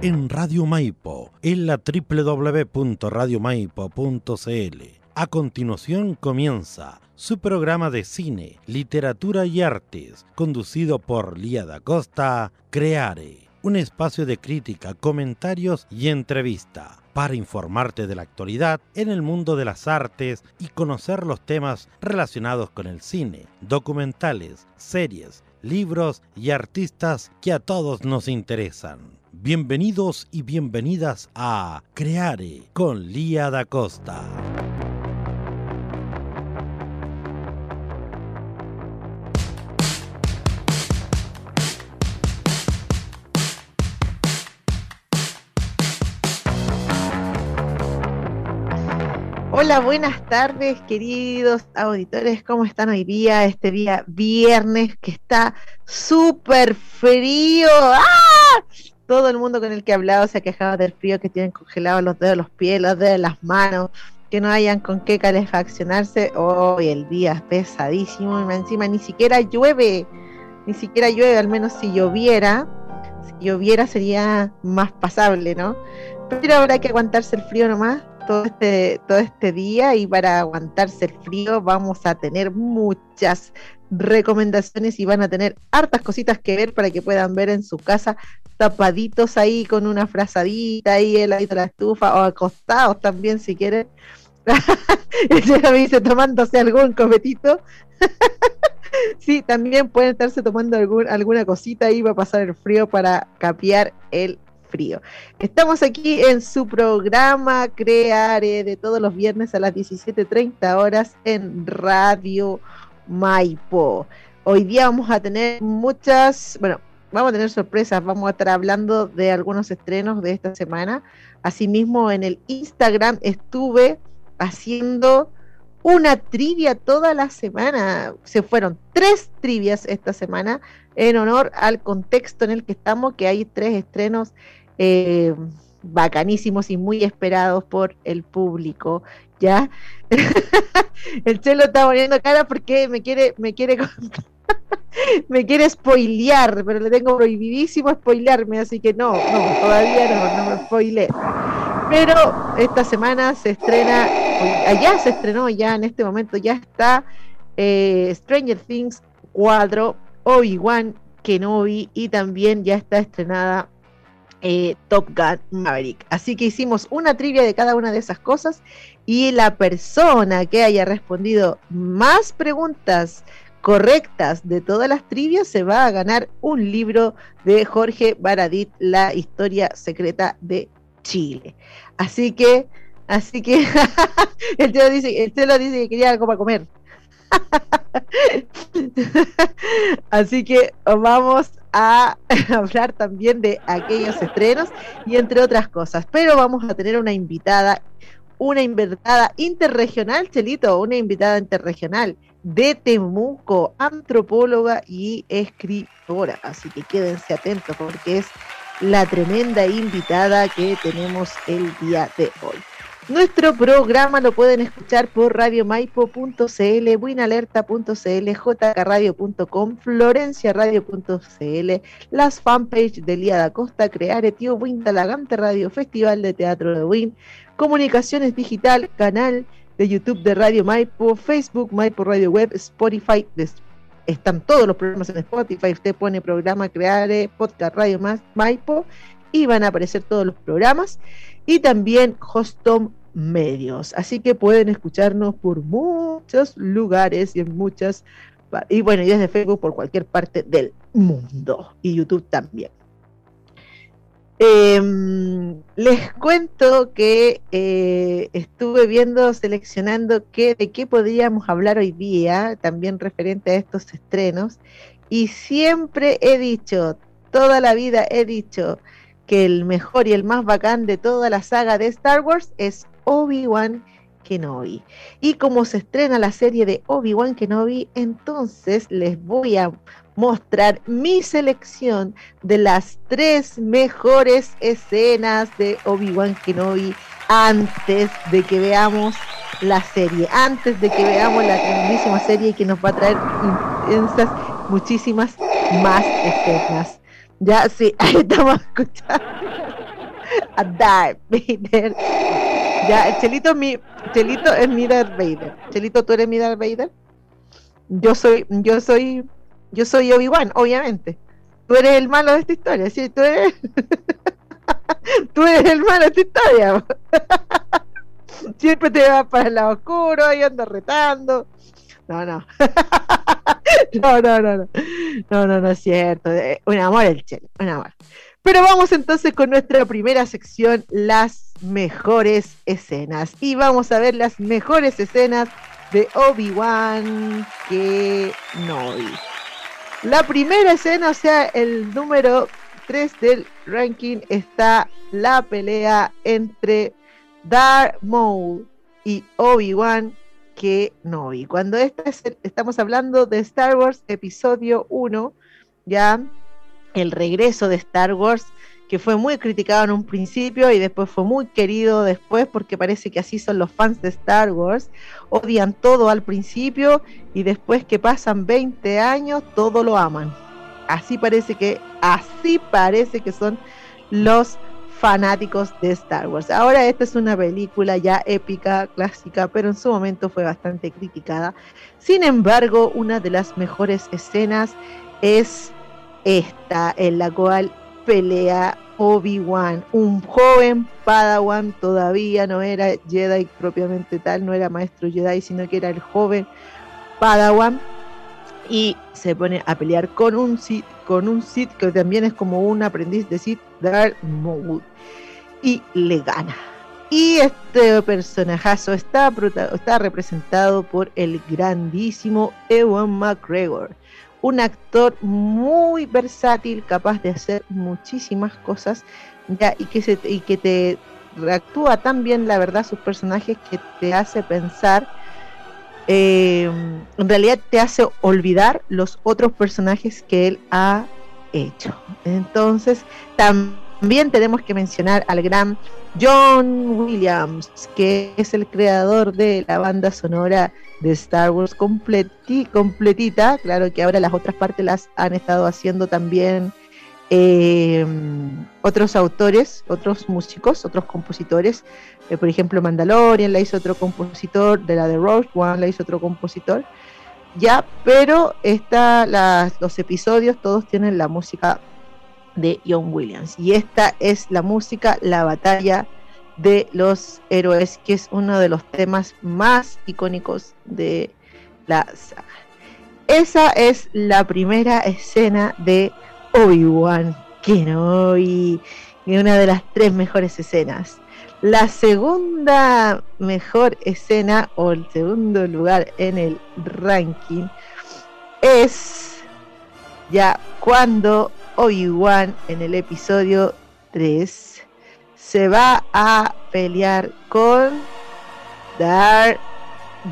en Radio Maipo, en la www.radiomaipo.cl. A continuación comienza su programa de cine, literatura y artes, conducido por Lía da Costa, Creare, un espacio de crítica, comentarios y entrevista para informarte de la actualidad en el mundo de las artes y conocer los temas relacionados con el cine, documentales, series, libros y artistas que a todos nos interesan. Bienvenidos y bienvenidas a Creare con Lía da Costa. Hola, buenas tardes, queridos auditores. ¿Cómo están hoy día? Este día viernes que está súper frío. ¡Ah! Todo el mundo con el que he hablado se ha quejado del frío que tienen congelados los dedos de los pies, los dedos de las manos, que no hayan con qué calefaccionarse. Hoy el día es pesadísimo y encima ni siquiera llueve, ni siquiera llueve, al menos si lloviera, si lloviera sería más pasable, ¿no? Pero habrá que aguantarse el frío nomás todo este, todo este día y para aguantarse el frío vamos a tener muchas recomendaciones y van a tener hartas cositas que ver para que puedan ver en su casa tapaditos ahí con una frazadita ahí heladito la estufa o acostados también si quieren. Ella me tomándose algún cometito. sí, también pueden estarse tomando algún, alguna cosita ahí para pasar el frío para capear el frío. Estamos aquí en su programa Creare de todos los viernes a las 17.30 horas en Radio Maipo. Hoy día vamos a tener muchas, bueno, vamos a tener sorpresas, vamos a estar hablando de algunos estrenos de esta semana. Asimismo, en el Instagram estuve haciendo una trivia toda la semana. Se fueron tres trivias esta semana en honor al contexto en el que estamos, que hay tres estrenos eh, bacanísimos y muy esperados por el público. ¿Ya? el Chelo está poniendo cara porque me quiere, me quiere me quiere spoilear, pero le tengo prohibidísimo spoilearme, así que no, no, todavía no, no me spoile. Pero esta semana se estrena, allá se estrenó, ya en este momento ya está eh, Stranger Things 4, Obi-Wan Kenobi y también ya está estrenada eh, Top Gun Maverick. Así que hicimos una trivia de cada una de esas cosas y la persona que haya respondido más preguntas correctas de todas las trivias se va a ganar un libro de Jorge Baradit, La historia secreta de Chile. Así que, así que, el tío dice, el tío dice que quería algo para comer. Así que vamos a hablar también de aquellos estrenos y entre otras cosas. Pero vamos a tener una invitada, una invitada interregional, Chelito, una invitada interregional de Temuco, antropóloga y escritora. Así que quédense atentos porque es la tremenda invitada que tenemos el día de hoy. Nuestro programa lo pueden escuchar por radiomaipo.cl, buinalerta.cl, jkradio.com, florenciaradio.cl, las fanpage de Lía da Costa, Creare, Tío Win Talagante Radio, Festival de Teatro de Win, Comunicaciones Digital, canal de YouTube de Radio Maipo, Facebook, Maipo Radio Web, Spotify, están todos los programas en Spotify, usted pone programa Creare, podcast Radio Maipo y van a aparecer todos los programas y también Hostom medios. Así que pueden escucharnos por muchos lugares y en muchas y bueno, y desde Facebook por cualquier parte del mundo y YouTube también. Em, les cuento que eh, estuve viendo, seleccionando qué, de qué podríamos hablar hoy día, también referente a estos estrenos, y siempre he dicho, toda la vida he dicho, que el mejor y el más bacán de toda la saga de Star Wars es Obi-Wan Kenobi. Y como se estrena la serie de Obi-Wan Kenobi, entonces les voy a mostrar mi selección de las tres mejores escenas de Obi-Wan Kenobi antes de que veamos la serie, antes de que veamos la grandísima serie que nos va a traer intensas, muchísimas más escenas. Ya, sí, ahí estamos escuchando. a Darth Vader. Ya, el Chelito mi, Chelito es mi Darth Vader. Chelito, ¿tú eres mi Darth Vader? Yo soy, yo soy, yo soy Obi-Wan, obviamente. Tú eres el malo de esta historia, sí, tú eres, tú eres el malo de esta historia. Siempre te vas para el lado oscuro y andas retando. No, no. no, no, no, no. No, no, no es cierto. Eh, un amor el Chelo, un amor. Pero vamos entonces con nuestra primera sección, las mejores escenas. Y vamos a ver las mejores escenas de Obi-Wan que no La primera escena, o sea, el número 3 del ranking, está la pelea entre Darth Maul y Obi-Wan que no y Cuando esta estamos hablando de Star Wars Episodio 1, ya el regreso de Star Wars, que fue muy criticado en un principio y después fue muy querido después, porque parece que así son los fans de Star Wars, odian todo al principio y después que pasan 20 años, todo lo aman. Así parece que, así parece que son los fanáticos de Star Wars. Ahora esta es una película ya épica, clásica, pero en su momento fue bastante criticada. Sin embargo, una de las mejores escenas es esta, en la cual pelea Obi-Wan, un joven Padawan, todavía no era Jedi propiamente tal, no era maestro Jedi, sino que era el joven Padawan y se pone a pelear con un Sith, con un que también es como un aprendiz de Sith, Darth Maul, y le gana. Y este personajazo está, está representado por el grandísimo Ewan McGregor, un actor muy versátil, capaz de hacer muchísimas cosas, ya, y que te actúa tan bien, la verdad, sus personajes que te hace pensar eh, en realidad te hace olvidar los otros personajes que él ha hecho. Entonces, también tenemos que mencionar al gran John Williams, que es el creador de la banda sonora de Star Wars completita. Claro que ahora las otras partes las han estado haciendo también eh, otros autores, otros músicos, otros compositores. Eh, por ejemplo, Mandalorian la hizo otro compositor, de la de Rogue One la hizo otro compositor. Ya, pero esta, los episodios todos tienen la música de John Williams. Y esta es la música, la batalla de los héroes, que es uno de los temas más icónicos de la saga. Esa es la primera escena de Obi-Wan Kenobi, una de las tres mejores escenas. La segunda mejor escena o el segundo lugar en el ranking es ya cuando Obi-Wan en el episodio 3 se va a pelear con Darth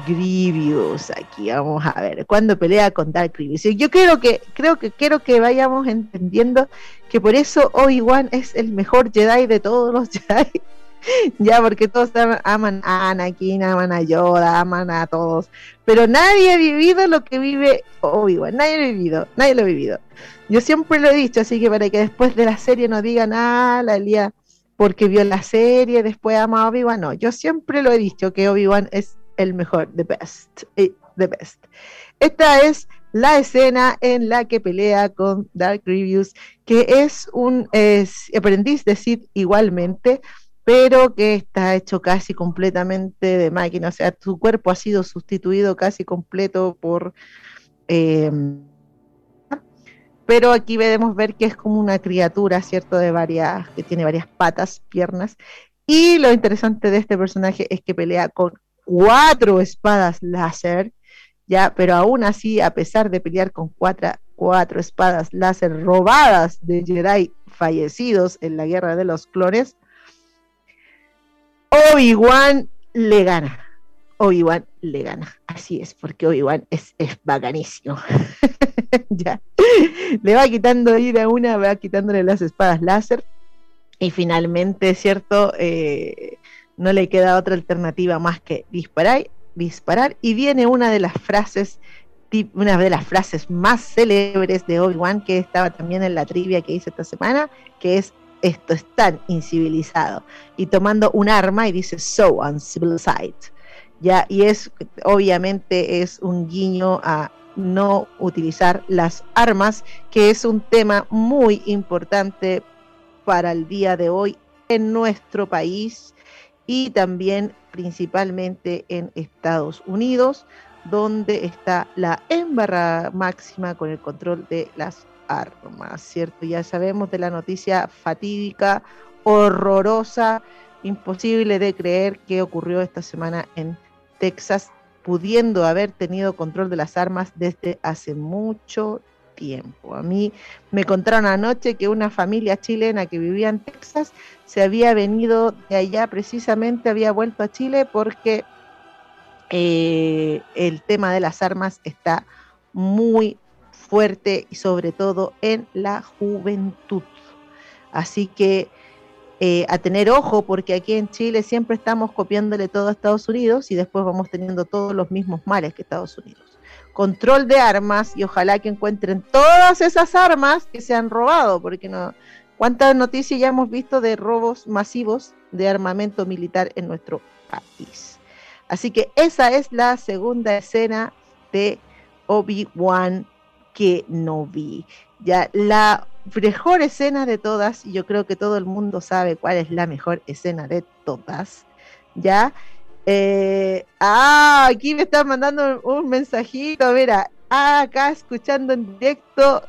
Grievous. Aquí vamos a ver cuando pelea con Darth Grievous. Yo creo que creo que quiero que vayamos entendiendo que por eso Obi-Wan es el mejor Jedi de todos los Jedi ya, porque todos aman a Anakin, aman a Yoda, aman a todos, pero nadie ha vivido lo que vive Obi-Wan, nadie lo ha vivido, nadie lo ha vivido. Yo siempre lo he dicho, así que para que después de la serie no digan, ah, la Elia porque vio la serie, después ama a Obi-Wan, no, yo siempre lo he dicho que Obi-Wan es el mejor, the best, eh, the best. Esta es la escena en la que pelea con Dark Grievous, que es un aprendiz de Sith igualmente, pero que está hecho casi completamente de máquina, o sea, tu cuerpo ha sido sustituido casi completo por... Eh, pero aquí podemos ver que es como una criatura, ¿cierto? De varias, que tiene varias patas, piernas. Y lo interesante de este personaje es que pelea con cuatro espadas láser, ya, pero aún así, a pesar de pelear con cuatro, cuatro espadas láser robadas de Jedi fallecidos en la guerra de los clones, Obi-Wan le gana. Obi-Wan le gana. Así es, porque Obi-Wan es, es bacanísimo. ya. Le va quitando ir a una, va quitándole las espadas láser. Y finalmente, ¿cierto? Eh, no le queda otra alternativa más que disparar, disparar. Y viene una de las frases, una de las frases más célebres de Obi-Wan, que estaba también en la trivia que hice esta semana, que es esto es tan incivilizado. Y tomando un arma y dice, so uncivilized. Ya, y es, obviamente, es un guiño a no utilizar las armas, que es un tema muy importante para el día de hoy en nuestro país y también principalmente en Estados Unidos, donde está la embarrada máxima con el control de las armas, ¿cierto? Ya sabemos de la noticia fatídica, horrorosa, imposible de creer que ocurrió esta semana en Texas, pudiendo haber tenido control de las armas desde hace mucho tiempo. A mí me contaron anoche que una familia chilena que vivía en Texas se había venido de allá precisamente, había vuelto a Chile porque eh, el tema de las armas está muy fuerte y sobre todo en la juventud. Así que eh, a tener ojo porque aquí en Chile siempre estamos copiándole todo a Estados Unidos y después vamos teniendo todos los mismos males que Estados Unidos. Control de armas y ojalá que encuentren todas esas armas que se han robado, porque no, cuántas noticias ya hemos visto de robos masivos de armamento militar en nuestro país. Así que esa es la segunda escena de Obi-Wan que no vi. Ya la mejor escena de todas, y yo creo que todo el mundo sabe cuál es la mejor escena de todas, ¿ya? Eh, ah, aquí me están mandando un mensajito, mira, acá escuchando en directo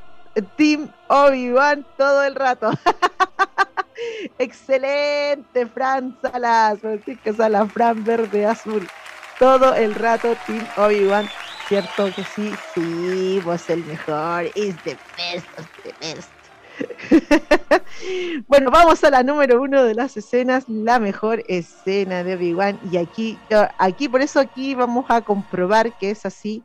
Team Obi-Wan todo el rato. Excelente, Fran Salas, Francisco Salas, Fran Verde Azul. Todo el rato Team Obi-Wan cierto que sí, sí, vos el mejor, is the best the best. bueno, vamos a la número uno de las escenas, la mejor escena de Obi-Wan. Y aquí, aquí, por eso aquí vamos a comprobar que es así,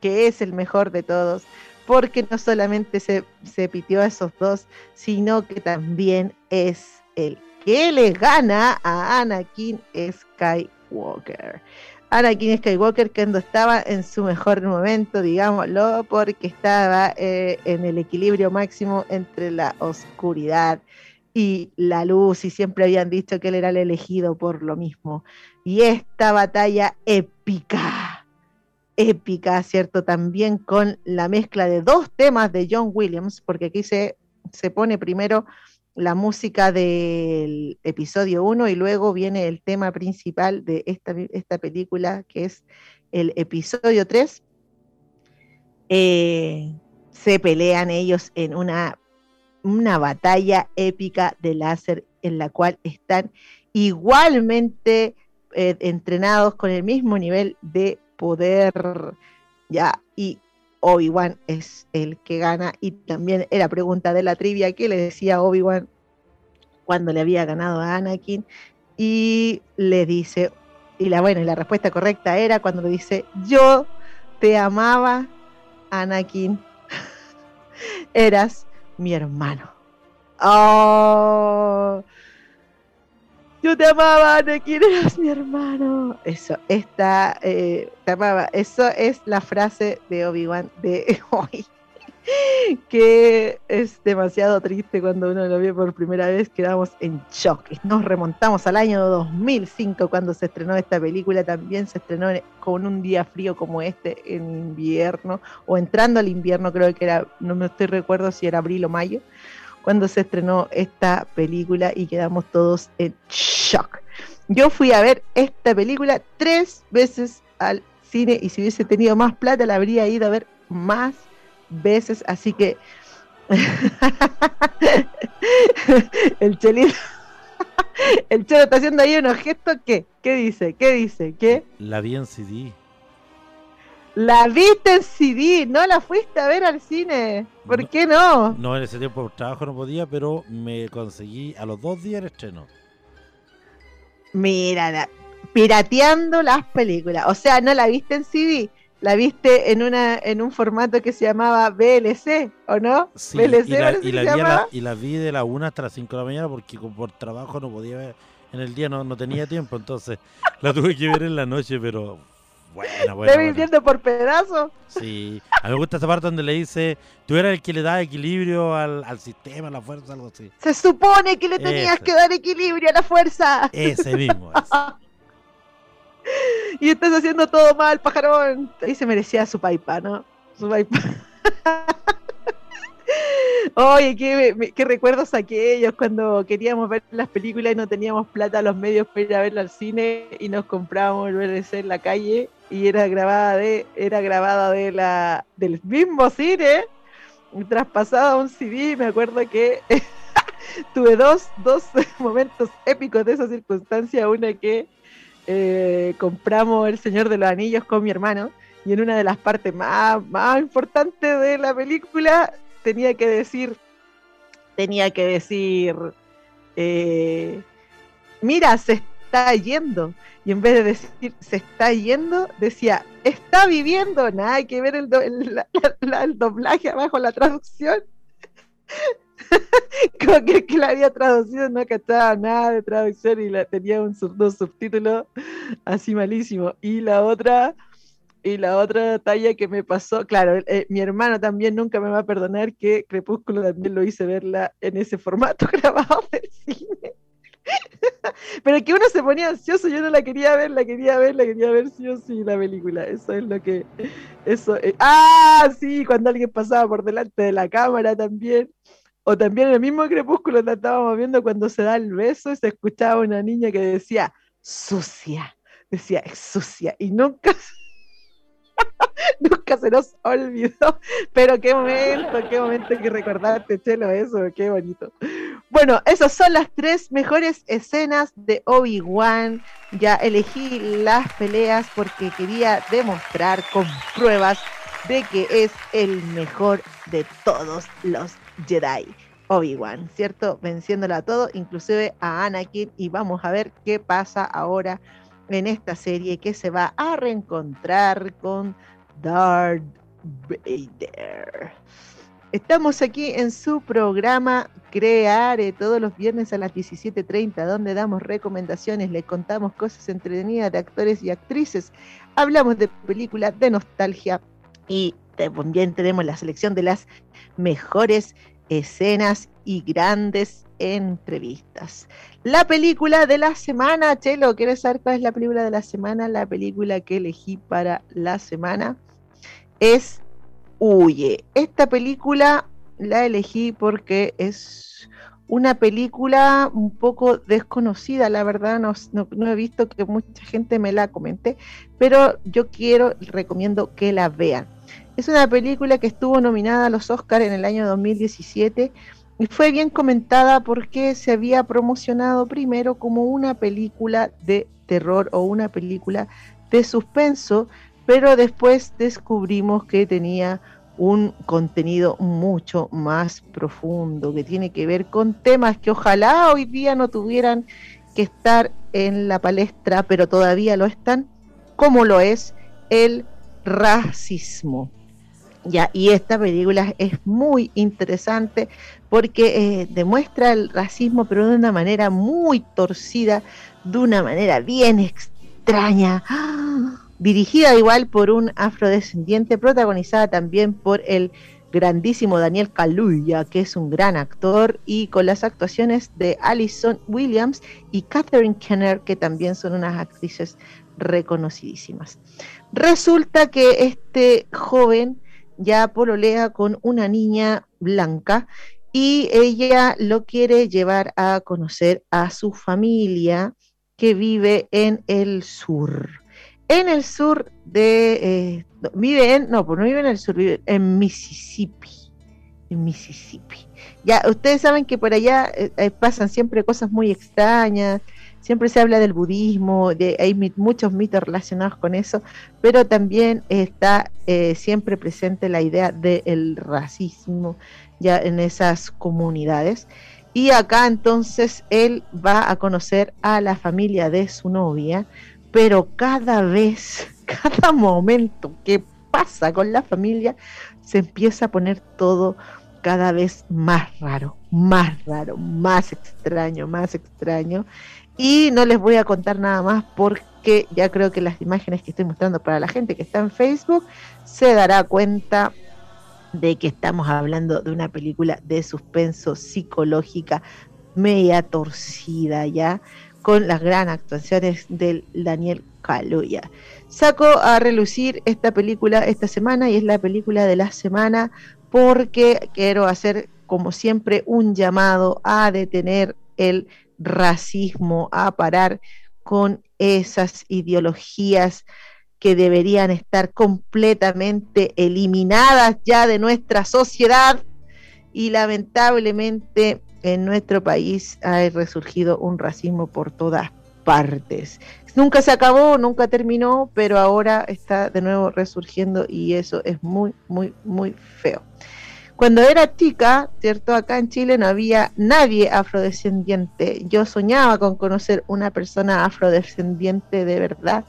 que es el mejor de todos, porque no solamente se, se pitió a esos dos, sino que también es el que le gana a Anakin Skywalker. Anakin Skywalker cuando estaba en su mejor momento, digámoslo, porque estaba eh, en el equilibrio máximo entre la oscuridad y la luz, y siempre habían dicho que él era el elegido por lo mismo. Y esta batalla épica, épica, ¿cierto? También con la mezcla de dos temas de John Williams, porque aquí se, se pone primero la música del episodio 1 y luego viene el tema principal de esta, esta película, que es el episodio 3. Eh, se pelean ellos en una, una batalla épica de láser en la cual están igualmente eh, entrenados con el mismo nivel de poder. Ya, y Obi-Wan es el que gana. Y también era pregunta de la trivia que le decía Obi-Wan cuando le había ganado a Anakin. Y le dice, y la buena, y la respuesta correcta era cuando le dice, yo te amaba, Anakin, eras mi hermano. Oh, yo te amaba, Anakin, eras mi hermano. Eso, esta, eh, te amaba. Eso es la frase de Obi-Wan de hoy. que es demasiado triste cuando uno lo ve por primera vez, quedamos en shock. Nos remontamos al año 2005 cuando se estrenó esta película, también se estrenó con un día frío como este en invierno, o entrando al invierno, creo que era, no me estoy recuerdo si era abril o mayo, cuando se estrenó esta película y quedamos todos en shock. Yo fui a ver esta película tres veces al cine y si hubiese tenido más plata la habría ido a ver más veces, así que el chelito el chelo está haciendo ahí unos gestos ¿qué? ¿qué dice? ¿qué dice? ¿qué? La vi en CD la viste en CD, no la fuiste a ver al cine. ¿Por qué no? No, en ese tiempo por trabajo no podía, pero me conseguí a los dos días el estreno. Mira, pirateando las películas. O sea, no la viste en CD, la viste en una en un formato que se llamaba BLC, ¿o no? Sí, BLC, y, la, y, la vi y, la, vi de la 1 hasta las 5 de la mañana porque por trabajo no podía ver, en el día no, no tenía tiempo, entonces la tuve que ver en la noche, pero Bueno, bueno. ¿Te viendo por pedazo? Sí. A mí me gusta esa parte donde le dice, tú eras el que le da equilibrio al, al sistema, a la fuerza, algo así. Se supone que le tenías Ese. que dar equilibrio a la fuerza. Ese mismo. ese. y estás haciendo todo mal, pajarón. Ahí se merecía su paipa, ¿no? Su paipa. Oye, qué, qué recuerdos aquellos cuando queríamos ver las películas y no teníamos plata a los medios para ir a verla al cine y nos comprábamos el VHS en la calle y era grabada de, era grabada de la, del mismo cine, traspasada a un CD, me acuerdo que tuve dos, dos momentos épicos de esa circunstancia, una que eh, compramos El Señor de los Anillos con mi hermano y en una de las partes más, más importantes de la película tenía que decir, tenía que decir, eh, mira, se está yendo. Y en vez de decir se está yendo, decía está viviendo. Nada hay que ver el, do- el- la- la- el doblaje abajo, la traducción. Como que la había traducido no cachaba nada de traducción y la, tenía un dos subtítulos así malísimo. Y la otra, y la otra talla que me pasó, claro, eh, mi hermano también nunca me va a perdonar que Crepúsculo también lo hice verla en ese formato grabado del cine. Pero que uno se ponía ansioso, yo no la quería ver, la quería ver, la quería ver sí o sí la película. Eso es lo que. Eso es- Ah, sí, cuando alguien pasaba por delante de la cámara también. O también el mismo crepúsculo que estábamos viendo cuando se da el beso y se escuchaba una niña que decía sucia. Decía sucia. Y nunca, nunca se nos olvidó. Pero qué momento, qué momento que recordarte, Chelo, eso, qué bonito. Bueno, esas son las tres mejores escenas de Obi-Wan. Ya elegí las peleas porque quería demostrar con pruebas de que es el mejor de todos los Jedi. Obi-Wan, ¿cierto? Venciéndolo a todo, inclusive a Anakin. Y vamos a ver qué pasa ahora en esta serie que se va a reencontrar con Darth Vader. Estamos aquí en su programa Creare todos los viernes a las 17.30, donde damos recomendaciones, les contamos cosas entretenidas de actores y actrices, hablamos de películas, de nostalgia y también tenemos la selección de las mejores escenas y grandes entrevistas. La película de la semana, Chelo, ¿quieres saber cuál es la película de la semana? La película que elegí para la semana es Huye. Esta película la elegí porque es una película un poco desconocida, la verdad no, no, he visto que mucha gente me la comente, pero yo quiero, recomiendo que la vean. Es una película que estuvo nominada a los Oscars en el año 2017 y fue bien comentada porque se había promocionado primero como una película de terror o una película de suspenso, pero después descubrimos que tenía un contenido mucho más profundo, que tiene que ver con temas que ojalá hoy día no tuvieran que estar en la palestra, pero todavía lo están, como lo es el racismo. Ya, y esta película es muy interesante porque eh, demuestra el racismo, pero de una manera muy torcida, de una manera bien extraña. ¡Ah! Dirigida igual por un afrodescendiente, protagonizada también por el grandísimo Daniel Kaluuya, que es un gran actor, y con las actuaciones de Alison Williams y Catherine Kenner, que también son unas actrices reconocidísimas. Resulta que este joven ya pololea con una niña blanca y ella lo quiere llevar a conocer a su familia que vive en el sur en el sur de. Eh, vive en. No, pues no vive en el sur, vive en Mississippi. En Mississippi. Ya, ustedes saben que por allá eh, pasan siempre cosas muy extrañas. Siempre se habla del budismo, hay muchos mitos relacionados con eso, pero también está eh, siempre presente la idea del racismo ya en esas comunidades. Y acá entonces él va a conocer a la familia de su novia, pero cada vez, cada momento que pasa con la familia, se empieza a poner todo cada vez más raro, más raro, más extraño, más extraño. Y no les voy a contar nada más porque ya creo que las imágenes que estoy mostrando para la gente que está en Facebook se dará cuenta de que estamos hablando de una película de suspenso psicológica media torcida ya, con las gran actuaciones del Daniel Kaluuya. Saco a relucir esta película esta semana y es la película de la semana porque quiero hacer como siempre un llamado a detener el racismo, a parar con esas ideologías que deberían estar completamente eliminadas ya de nuestra sociedad y lamentablemente en nuestro país ha resurgido un racismo por todas partes. Nunca se acabó, nunca terminó, pero ahora está de nuevo resurgiendo y eso es muy, muy, muy feo. Cuando era chica, ¿cierto? Acá en Chile no había nadie afrodescendiente. Yo soñaba con conocer una persona afrodescendiente de verdad.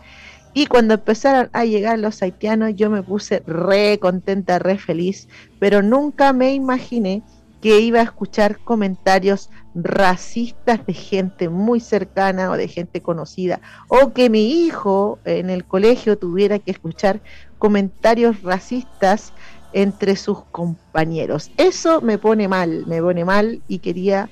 Y cuando empezaron a llegar los haitianos, yo me puse re contenta, re feliz, pero nunca me imaginé que iba a escuchar comentarios racistas de gente muy cercana o de gente conocida, o que mi hijo en el colegio tuviera que escuchar comentarios racistas entre sus compañeros. Eso me pone mal, me pone mal y quería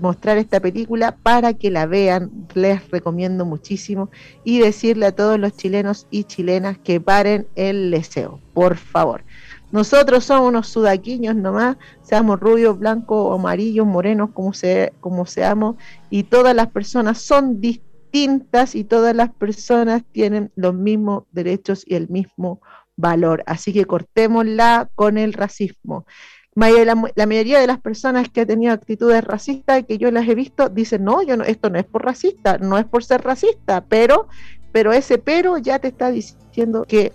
mostrar esta película para que la vean, les recomiendo muchísimo y decirle a todos los chilenos y chilenas que paren el deseo, por favor. Nosotros somos unos sudaquiños nomás, seamos rubios, blancos, amarillos, morenos, como, se, como seamos, y todas las personas son distintas y todas las personas tienen los mismos derechos y el mismo valor. Así que cortémosla con el racismo. La, mayoría de las personas que han tenido actitudes racistas que yo las he visto dicen, no, no, esto no es por racista, no es por ser racista, pero, pero ese pero ya te está diciendo que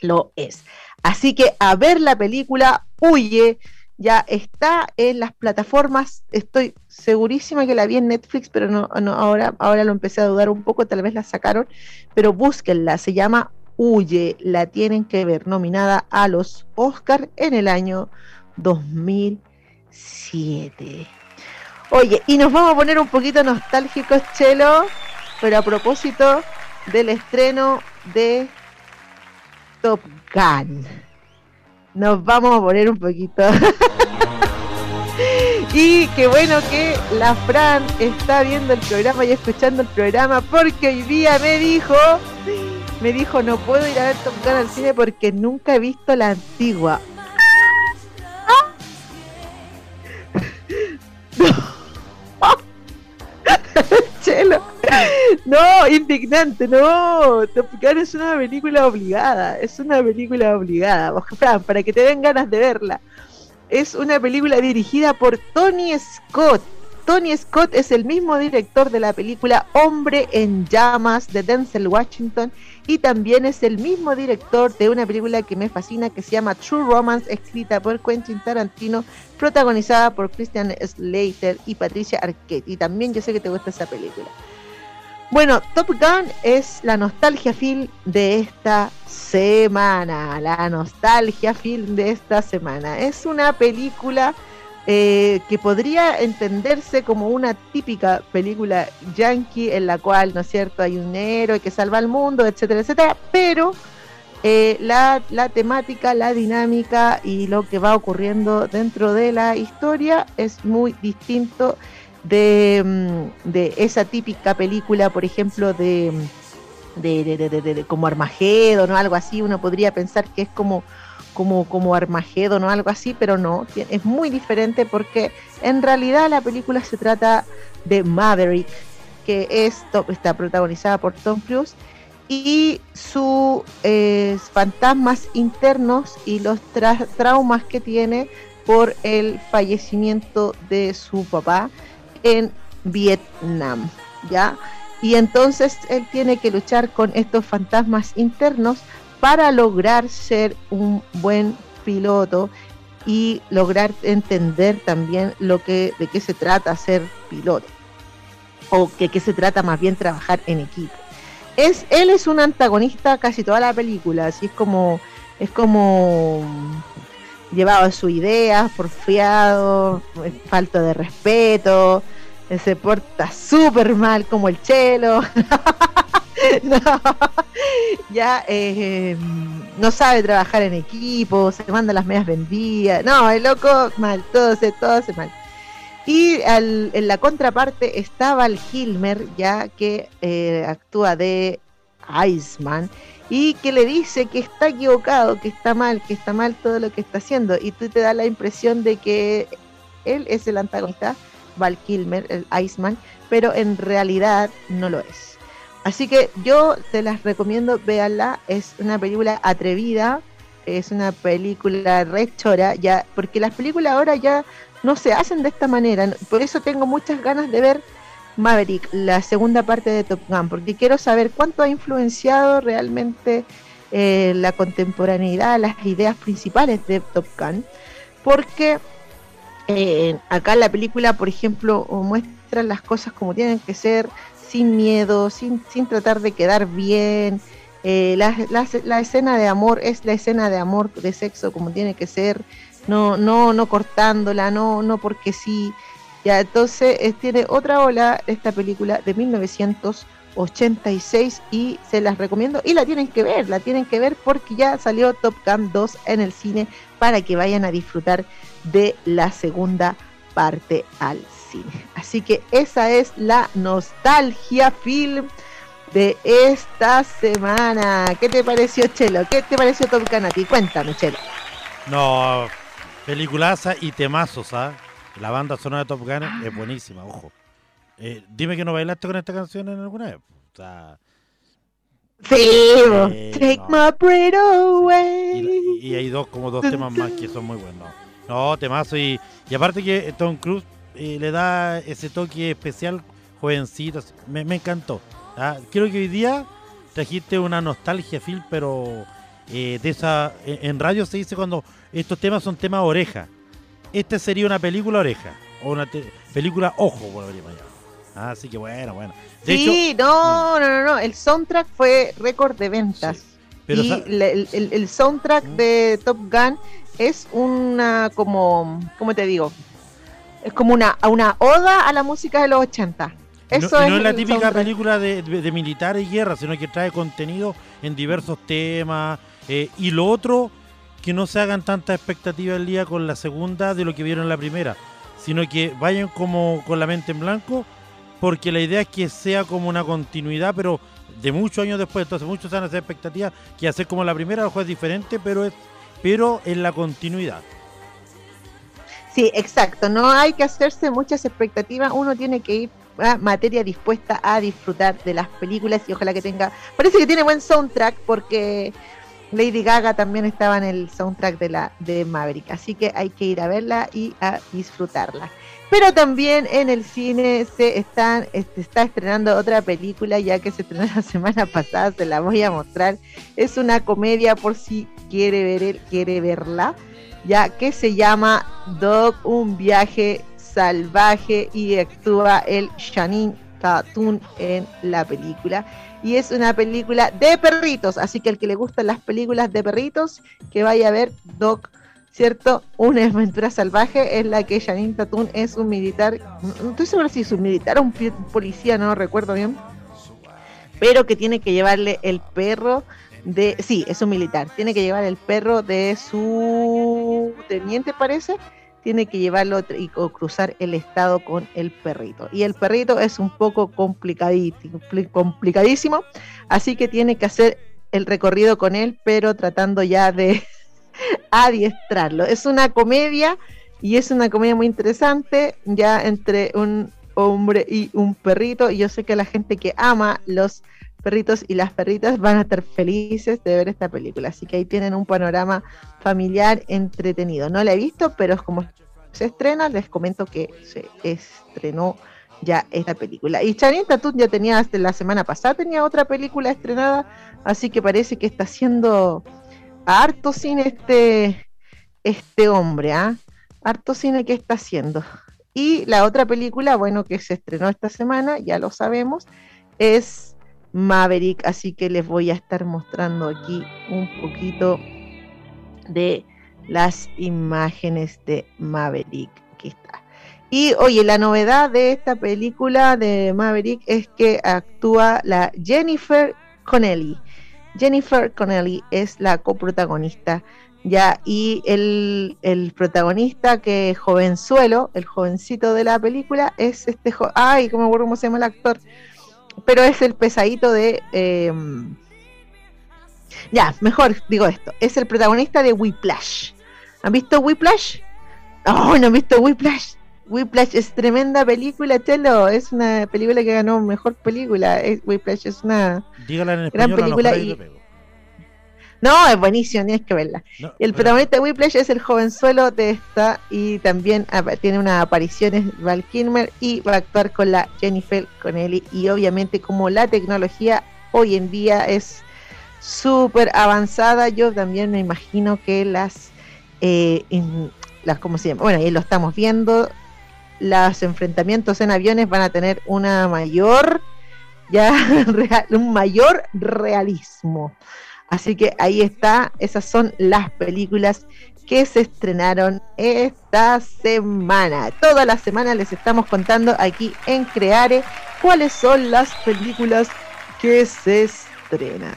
lo es. Así que a ver la película, huye, ya está en las plataformas, estoy segurísima que la vi en Netflix, pero no, ahora, ahora lo empecé a dudar un poco, tal vez la sacaron, pero búsquenla, se llama Huye, la tienen que ver, nominada a los Oscars en el año 2007. Oye, y nos vamos a poner un poquito nostálgicos, Chelo, pero a propósito del estreno de Top Gun. Nos vamos a poner un poquito. y qué bueno que la Fran está viendo el programa y escuchando el programa porque hoy día me dijo, me dijo no puedo ir a ver Top Gun al cine porque nunca he visto la antigua. Chelo. No, indignante, no. Top Gun es una película obligada. Es una película obligada. Fran, para que te den ganas de verla. Es una película dirigida por Tony Scott. Tony Scott es el mismo director de la película Hombre en Llamas de Denzel Washington y también es el mismo director de una película que me fascina que se llama True Romance, escrita por Quentin Tarantino, protagonizada por Christian Slater y Patricia Arquette. Y también yo sé que te gusta esa película. Bueno, Top Gun es la nostalgia film de esta semana. La nostalgia film de esta semana. Es una película eh, que podría entenderse como una típica película yankee en la cual, ¿no es cierto?, hay un héroe que salva al mundo, etcétera, etcétera, pero eh, la, la, temática, la dinámica y lo que va ocurriendo dentro de la historia es muy distinto de, mm, de esa típica película, por ejemplo, de, de como Armagedón o algo así, uno podría pensar que es como como, como Armagedón o algo así, pero no, es muy diferente porque en realidad la película se trata de Maverick, que es, está protagonizada por Tom Cruise, y sus eh, fantasmas internos y los traumas que tiene por el fallecimiento de su papá en Vietnam, ¿ya? Y entonces él tiene que luchar con estos fantasmas internos para lograr ser un buen piloto y lograr entender también lo que de qué se trata ser piloto o de qué se trata más bien trabajar en equipo. Es él es un antagonista casi toda la película, así es como es como llevado su idea, porfiado, falto de respeto, se porta súper mal como el chelo. ya eh, no sabe trabajar en equipo, se manda las medias vendidas. No, el loco mal, todo se, todo hace mal. Y en la contraparte estaba el Hilmer, ya que eh, actúa de Iceman, y que le dice que está equivocado, que está mal, que está mal todo lo que está haciendo. Y tú te da la impresión de que él es el antagonista, Val Kilmer, el Iceman, pero en realidad no lo es. Así que yo te las recomiendo, véanla, es una película atrevida, es una película rechora, ya, porque las películas ahora ya no se hacen de esta manera, por eso tengo muchas ganas de ver Maverick, la segunda parte de Top Gun, porque quiero saber cuánto ha influenciado realmente eh, la contemporaneidad, las ideas principales de Top Gun, porque eh, acá la película, por ejemplo, muestra las cosas como tienen que ser, sin miedo, sin, sin tratar de quedar bien. Eh, la, la, escena de amor es la escena de amor, de sexo como tiene que ser, no, no, no cortándola, no, no porque sí. Ya, entonces tiene otra ola esta película de 1986 y se las recomiendo y la tienen que ver, la tienen que ver porque ya salió Top Gun 2 en el cine para que vayan a disfrutar de la segunda parte al cine. Así que esa es la nostalgia film de esta semana. ¿Qué te pareció, Chelo? ¿Qué te pareció Top Gun a ti? Cuéntame, Chelo. No, peliculaza y temazos, ¿ah? La banda sonora de Top Gun es buenísima, ojo. Eh, dime que no bailaste con esta canción en alguna vez. O sea, sí, eh, Take my breath away. Y, hay dos, como dos temas más que son muy buenos. No, temazo. Y, y aparte que Tom Cruise eh, le da ese toque especial, jovencito. Me, me encantó. ¿ah? Creo que hoy día trajiste una nostalgia, Phil, pero de esa. En, radio se dice cuando estos temas son temas oreja este sería una película oreja o una película ojo, por ah, Así que bueno, bueno. sí, no, no, no, no. El soundtrack fue récord de ventas. y el, soundtrack mm. de Top Gun es una como, ¿cómo te digo? Es como una, una oda a la música de los 80. Eso no, es, no es la típica película de, de, militar y guerra, sino que trae contenido en diversos temas. Eh, y lo otro que no se hagan tantas expectativas el día con la segunda de lo que vieron la primera, sino que vayan como con la mente en blanco, porque la idea es que sea como una continuidad, pero de muchos años después, entonces muchos van a hacer expectativas que hacer como la primera, a es diferente, pero es pero en la continuidad. Sí, exacto, no hay que hacerse muchas expectativas, uno tiene que ir a materia dispuesta a disfrutar de las películas y ojalá que tenga, parece que tiene buen soundtrack porque Lady Gaga también estaba en el soundtrack de la de Maverick, así que hay que ir a verla y a disfrutarla. Pero también en el cine se están, este, está estrenando otra película, ya que se estrenó la semana pasada, se la voy a mostrar. Es una comedia por si quiere ver quiere verla, ya que se llama Dog, un viaje salvaje y actúa el Tatum en la película y es una película de perritos, así que el que le gustan las películas de perritos, que vaya a ver Doc, ¿cierto? Una aventura salvaje en la que Janine Tatum es un militar, no estoy segura si es un militar o un policía, no recuerdo bien, pero que tiene que llevarle el perro de, sí, es un militar, tiene que llevar el perro de su teniente parece, tiene que llevarlo y cruzar el estado con el perrito. Y el perrito es un poco complicadísimo, así que tiene que hacer el recorrido con él, pero tratando ya de adiestrarlo. Es una comedia y es una comedia muy interesante, ya entre un hombre y un perrito. Y yo sé que la gente que ama los perritos y las perritas van a estar felices de ver esta película. Así que ahí tienen un panorama familiar entretenido. No la he visto, pero como se estrena, les comento que se estrenó ya esta película. Y Channing Tatum ya tenía, la semana pasada tenía otra película estrenada, así que parece que está haciendo harto cine este, este hombre, ¿ah? Harto cine que está haciendo. Y la otra película, bueno, que se estrenó esta semana, ya lo sabemos, es Maverick, así que les voy a estar mostrando aquí un poquito de las imágenes de Maverick que está. Y oye, la novedad de esta película de Maverick es que actúa la Jennifer Connelly. Jennifer Connelly es la coprotagonista. Ya, y el, el protagonista que es jovenzuelo, el jovencito de la película, es este ay, cómo cómo se llama el actor, pero es el pesadito de em, ya, mejor digo esto, es el protagonista de Whiplash. ¿Han visto Whiplash? Oh, no han visto Whiplash. Whiplash es tremenda película, Chelo. Es una película que ganó mejor película. Whiplash es una gran película. Y... No, es buenísimo, tienes que verla. el protagonista de Whiplash es el jovenzuelo de esta y también tiene unas apariciones Val Kilmer y va a actuar con la Jennifer Connelly y obviamente como la tecnología hoy en día es súper avanzada, yo también me imagino que las, eh, las ¿cómo se llama? Bueno, ahí lo estamos viendo, los enfrentamientos en aviones van a tener una mayor, ya, un mayor realismo. Así que ahí está, esas son las películas que se estrenaron esta semana. Toda la semana les estamos contando aquí en Creare cuáles son las películas que se estrenan.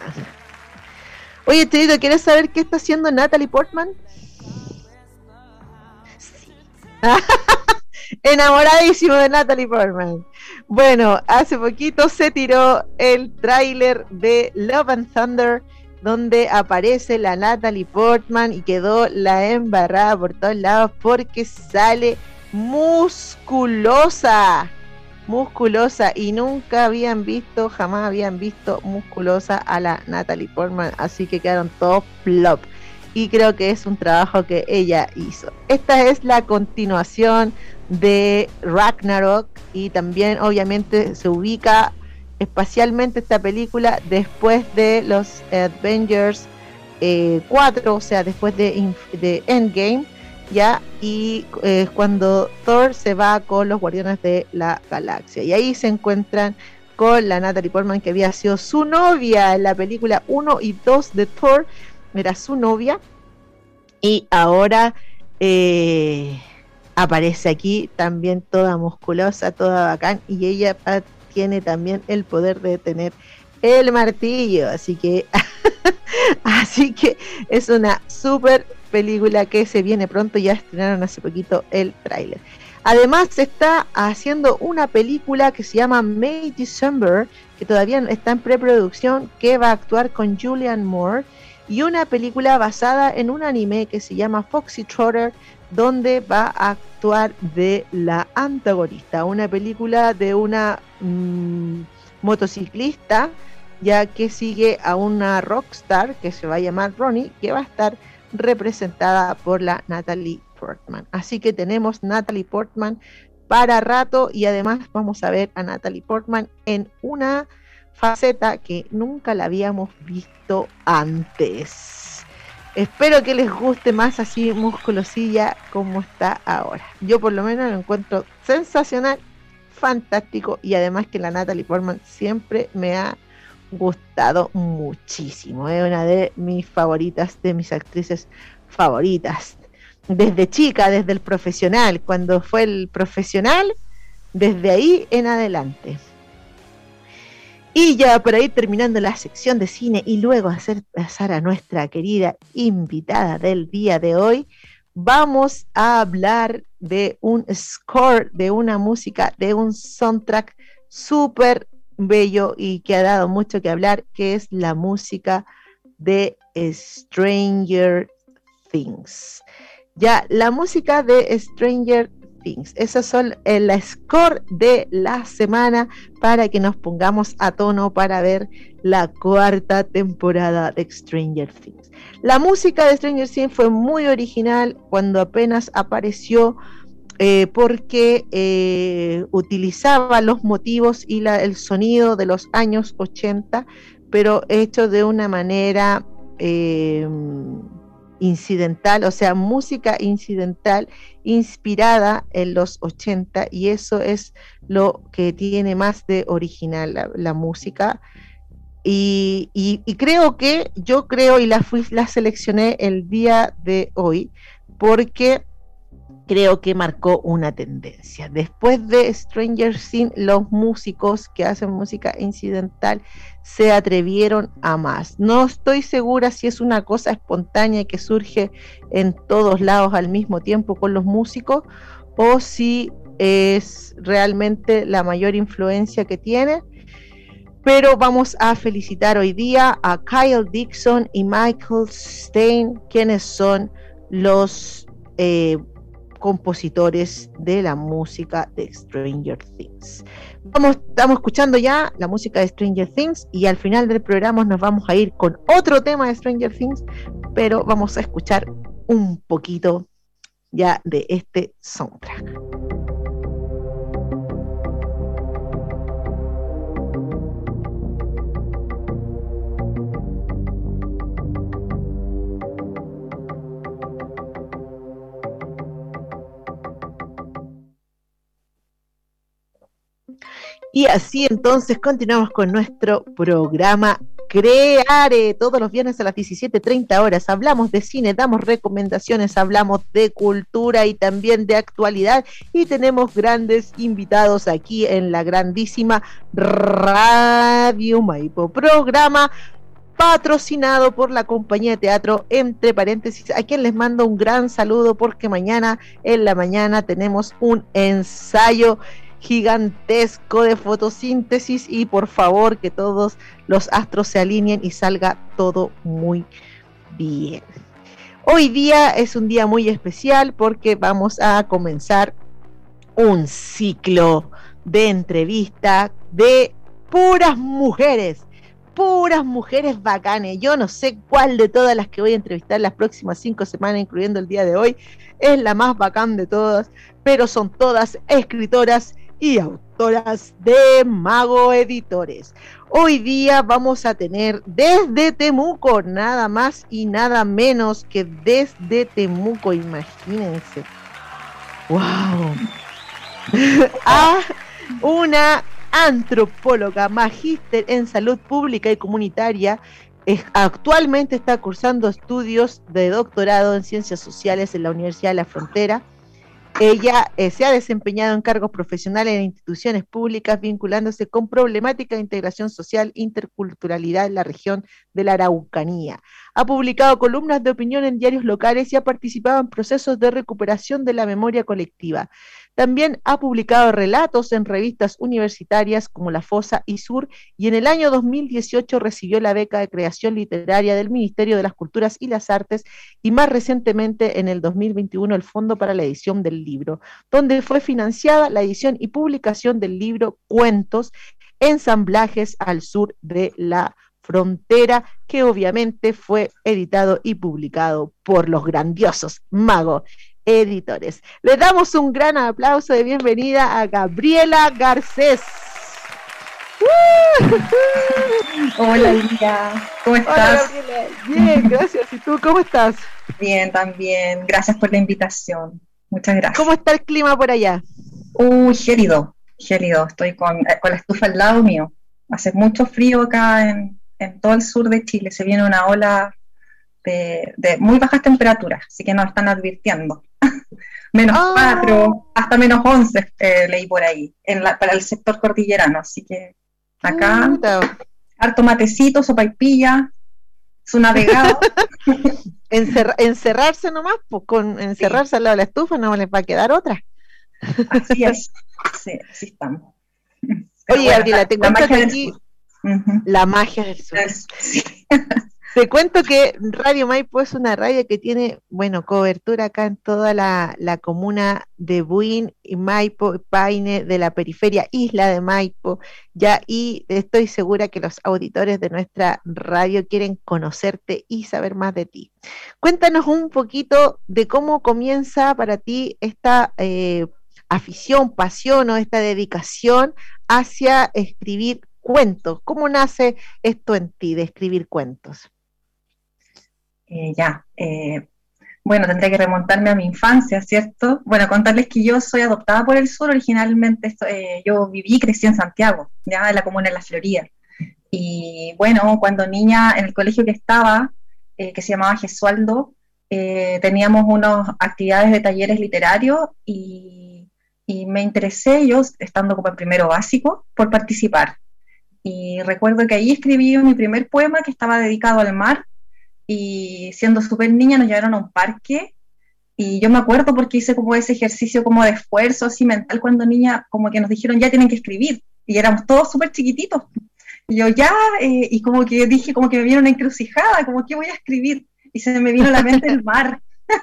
Oye, Tedito, ¿quieres saber qué está haciendo Natalie Portman? Sí. Enamoradísimo de Natalie Portman. Bueno, hace poquito se tiró el tráiler de Love and Thunder donde aparece la Natalie Portman y quedó la embarrada por todos lados porque sale musculosa, musculosa y nunca habían visto, jamás habían visto musculosa a la Natalie Portman, así que quedaron todos flop. Y creo que es un trabajo que ella hizo. Esta es la continuación de Ragnarok y también obviamente se ubica espacialmente esta película después de los Avengers 4, eh, o sea, después de, de Endgame, ya, y eh, cuando Thor se va con los Guardianes de la Galaxia. Y ahí se encuentran con la Natalie Portman, que había sido su novia en la película 1 y 2 de Thor, era su novia, y ahora eh, aparece aquí también toda musculosa, toda bacán, y ella tiene también el poder de tener el martillo. Así que, así que es una super película que se viene pronto. Ya estrenaron hace poquito el tráiler. Además se está haciendo una película que se llama May December, que todavía está en preproducción, que va a actuar con Julian Moore, y una película basada en un anime que se llama Foxy Trotter, donde va a actuar de la antagonista, una película de una mm, motociclista, ya que sigue a una rockstar que se va a llamar Ronnie, que va a estar representada por la Natalie Portman. Así que tenemos Natalie Portman para rato y además vamos a ver a Natalie Portman en una faceta que nunca la habíamos visto antes. Espero que les guste más así musculosilla como está ahora. Yo por lo menos lo encuentro sensacional, fantástico y además que la Natalie Portman siempre me ha gustado muchísimo. Es una de mis favoritas, de mis actrices favoritas. Desde chica, desde el profesional, cuando fue el profesional, desde ahí en adelante. Y ya por ahí terminando la sección de cine y luego hacer pasar a nuestra querida invitada del día de hoy, vamos a hablar de un score, de una música, de un soundtrack súper bello y que ha dado mucho que hablar, que es la música de Stranger Things. Ya, la música de Stranger Things. Son el score de la semana para que nos pongamos a tono para ver la cuarta temporada de Stranger Things. La música de Stranger Things fue muy original cuando apenas apareció. Eh, porque eh, utilizaba los motivos y el sonido de los años 80, pero hecho de una manera eh, incidental, o sea, música incidental inspirada en los 80 y eso es lo que tiene más de original la, música. Y, creo que, yo creo y la, fui, la seleccioné el día de hoy porque creo que marcó una tendencia. Después de Stranger Things, los músicos que hacen música incidental se atrevieron a más. No estoy segura si es una cosa espontánea que surge en todos lados al mismo tiempo con los músicos o si es realmente la mayor influencia que tiene. Pero vamos a felicitar hoy día a Kyle Dixon y Michael Stein, quienes son los eh, compositores de la música de Stranger Things. Vamos, estamos escuchando ya la música de Stranger Things y al final del programa nos vamos a ir con otro tema de Stranger Things, pero vamos a escuchar un poquito ya de este soundtrack. Y así entonces continuamos con nuestro programa Creare. Todos los viernes a las 17.30 horas hablamos de cine, damos recomendaciones, hablamos de cultura y también de actualidad. Y tenemos grandes invitados aquí en la grandísima Radio Maipo. Programa patrocinado por la compañía de teatro, entre paréntesis, a quien les mando un gran saludo porque mañana en la mañana tenemos un ensayo gigantesco de fotosíntesis y por favor que todos los astros se alineen y salga todo muy bien. Hoy día es un día muy especial porque vamos a comenzar un ciclo de entrevista de puras mujeres, puras mujeres bacanes. Yo no sé cuál de todas las que voy a entrevistar las próximas cinco semanas, incluyendo el día de hoy, es la más bacán de todas, pero son todas escritoras y autoras de Mago Editores. Hoy día vamos a tener desde Temuco, nada más y nada menos que desde Temuco, imagínense. ¡Wow! a una antropóloga, magíster en salud pública y comunitaria. actualmente está cursando estudios de doctorado en ciencias sociales en la Universidad de la Frontera ella eh, se ha desempeñado en cargos profesionales en instituciones públicas vinculándose con problemática de integración social, interculturalidad en la región de la Araucanía. Ha publicado columnas de opinión en diarios locales y ha participado en procesos de recuperación de la memoria colectiva. También ha publicado relatos en revistas universitarias como La Fosa y Sur y en el año 2018 recibió la beca de creación literaria del Ministerio de las Culturas y las Artes y más recientemente en el 2021 el Fondo para la Edición del Libro, donde fue financiada la edición y publicación del libro Cuentos, ensamblajes al sur de la frontera, que obviamente fue editado y publicado por los grandiosos magos editores. Le damos un gran aplauso de bienvenida a Gabriela Garcés. Hola Lidia, ¿cómo estás? Hola, Bien, gracias. ¿Y tú cómo estás? Bien, también. Gracias por la invitación. Muchas gracias. ¿Cómo está el clima por allá? Uy, gélido, gélido. Estoy con, eh, con la estufa al lado mío. Hace mucho frío acá en, en todo el sur de Chile. Se viene una ola de, de, muy bajas temperaturas, así que nos están advirtiendo. menos 4, ah. hasta menos 11 eh, leí por ahí, en la, para el sector cordillerano. Así que acá, harto matecito, sopa y pilla, su navegado. encerrarse nomás, pues con encerrarse al lado de la estufa no les va a quedar otra. Así es, sí, así estamos. Oye, Gabriela, te cuento que aquí la magia del sur. Sí. Te cuento que Radio Maipo es una radio que tiene, bueno, cobertura acá en toda la, comuna de Buin y Maipo, Paine, de la periferia isla de Maipo, ya, y estoy segura que los auditores de nuestra radio quieren conocerte y saber más de ti. Cuéntanos un poquito de cómo comienza para ti esta eh, afición, pasión o esta dedicación hacia escribir cuentos. ¿Cómo nace esto en ti de escribir cuentos? Eh, ya, eh, bueno, tendría que remontarme a mi infancia, ¿cierto? Bueno, contarles que yo soy adoptada por el sur, originalmente eh, yo viví y crecí en Santiago, ya en la comuna de La Florida. Y bueno, cuando niña en el colegio que estaba, que se llamaba Gesualdo, eh, teníamos unas actividades de talleres literarios y, y, me interesé yo, estando como en primero básico, por participar. Y recuerdo que ahí escribí mi primer poema que estaba dedicado al mar y siendo súper niña nos llevaron a un parque y yo me acuerdo porque hice como ese ejercicio como de esfuerzo así mental cuando niña, como que nos dijeron ya tienen que escribir y éramos todos súper chiquititos. Y yo ya, eh, y como que dije, como que me vino una encrucijada, como que voy a escribir y se me vino a la mente el mar.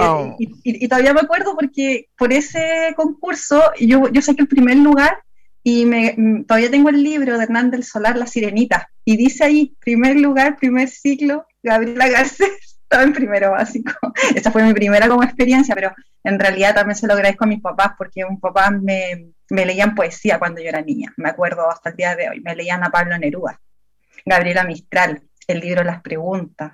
Oh. y, y, todavía me acuerdo porque por ese concurso yo, yo saqué el primer lugar y me, mm, todavía tengo el libro de Hernán del Solar, La Sirenita, y dice ahí, primer lugar, primer ciclo, Gabriela Garcés, estaba en primero básico. Esa fue mi primera como experiencia, pero en realidad también se lo agradezco a mis papás porque mis papás me, me leían poesía cuando yo era niña, me acuerdo hasta el día de hoy, me leían a Pablo Neruda, Gabriela Mistral, el libro Las Preguntas,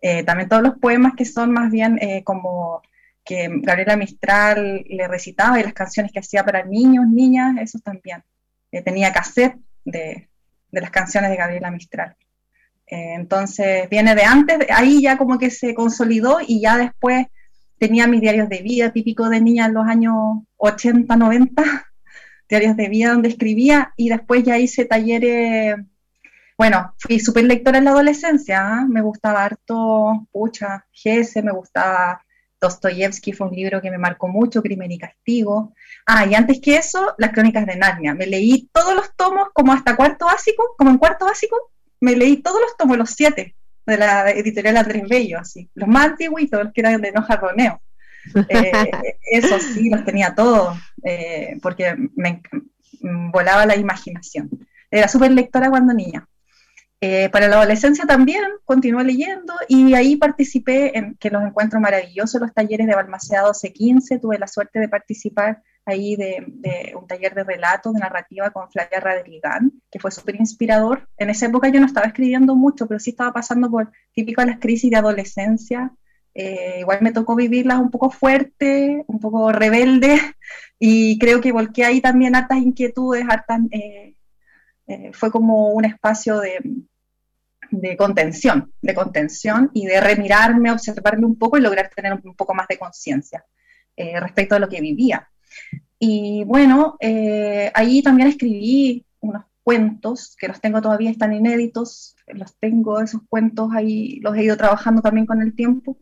eh, también todos los poemas que son más bien eh, como que Gabriela Mistral le recitaba y las canciones que hacía para niños, niñas, eso también. Eh, tenía cassette de, de, las canciones de Gabriela Mistral. entonces viene de antes, ahí ya como que se consolidó y ya después tenía mis diarios de vida, típico de niña en los años 80, 90, diarios de vida donde escribía y después ya hice talleres bueno, fui súper lectora en la adolescencia, ¿ah? me gustaba harto, pucha, Gese, me gustaba Dostoyevsky, fue un libro que me marcó mucho, Crimen y Castigo. Ah, y antes que eso, Las Crónicas de Narnia. Me leí todos los tomos, como hasta cuarto básico, como en cuarto básico, me leí todos los tomos, los siete, de la editorial Andrés Bello, así. Los más antiguitos, los que eran de Noja Roneo. Eh, eso sí, los tenía todos, eh, porque me volaba la imaginación. Era súper lectora cuando niña. Eh, para la adolescencia también continué leyendo y ahí participé en que los encuentros maravillosos, los talleres de Balmaceda 1215, tuve la suerte de participar ahí de, un taller de relatos, de narrativa con Flavia Radrigán, que fue súper inspirador. En esa época yo no estaba escribiendo mucho, pero sí estaba pasando por típico las crisis de adolescencia. Eh, igual me tocó vivirlas un poco fuerte, un poco rebelde, y creo que volqué ahí también hartas inquietudes, hartas... Eh, fue como un espacio de, de contención, de contención y de remirarme, observarme un poco y lograr tener un poco más de conciencia eh, respecto a lo que vivía. Y bueno, eh, ahí también escribí unos cuentos que los tengo todavía, están inéditos, los tengo, esos cuentos ahí, los he ido trabajando también con el tiempo.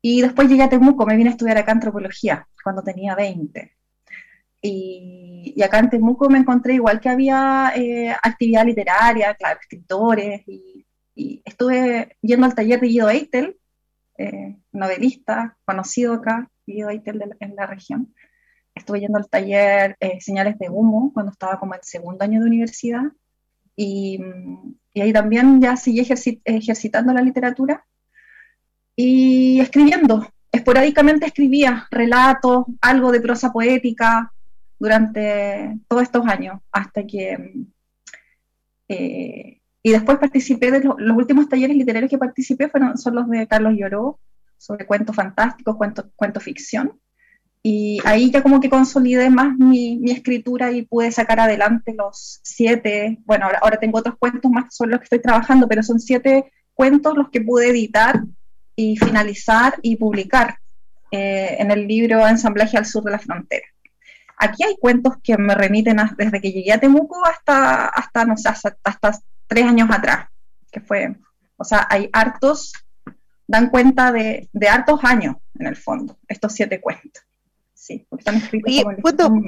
Y después llegué a Temuco, me vine a estudiar acá antropología cuando tenía 20. Y, acá en Temuco me encontré igual que había eh, actividad literaria, claro, escritores y y estuve yendo al taller de Guido Eitel, eh, novelista conocido acá, Guido Eitel en la región. Estuve yendo al taller eh, Señales de Humo cuando estaba como en segundo año de universidad. Y, y ahí también ya seguí ejercitando la literatura y escribiendo. Esporádicamente escribía relatos, algo de prosa poética durante todos estos años, hasta que eh, y después participé de los, últimos talleres literarios que participé fueron, son los de Carlos Lloró, sobre cuentos fantásticos, cuentos cuento ficción. Y ahí ya como que consolidé más mi, mi, escritura y pude sacar adelante los siete, bueno, ahora, ahora tengo otros cuentos más que son los que estoy trabajando, pero son siete cuentos los que pude editar y finalizar y publicar eh, en el libro Ensamblaje al Sur de la Frontera. Aquí hay cuentos que me remiten desde que llegué a Temuco hasta, hasta, no sé, hasta, hasta tres años atrás, que fue, o sea, hay hartos, dan cuenta de, de hartos años en el fondo, estos siete cuentos. Sí, están escritos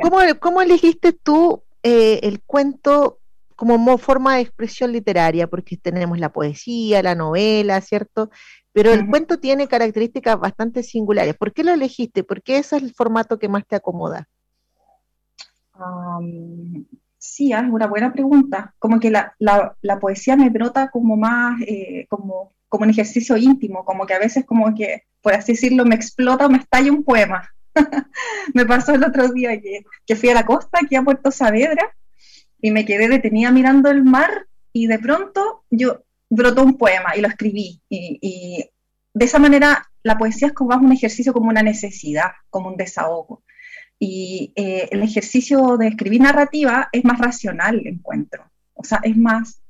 ¿cómo, ¿cómo, elegiste tú eh, el cuento como forma de expresión literaria? Porque tenemos la poesía, la novela, ¿cierto? Pero el cuento tiene características bastante singulares. ¿Por qué lo elegiste? ¿Por qué ese es el formato que más te acomoda? Sí, es una buena pregunta. Como que la, poesía me brota como más, eh, como, como un ejercicio íntimo, como que a veces como que, por así decirlo, me explota o me estalla un poema. me pasó el otro día que, que, fui a la costa, aquí a Puerto Saavedra, y me quedé detenida mirando el mar y de pronto yo brotó un poema y lo escribí. Y, y de esa manera la poesía es como un ejercicio, como una necesidad, como un desahogo. Y eh, el ejercicio de escribir narrativa es más racional, encuentro. O sea, es más,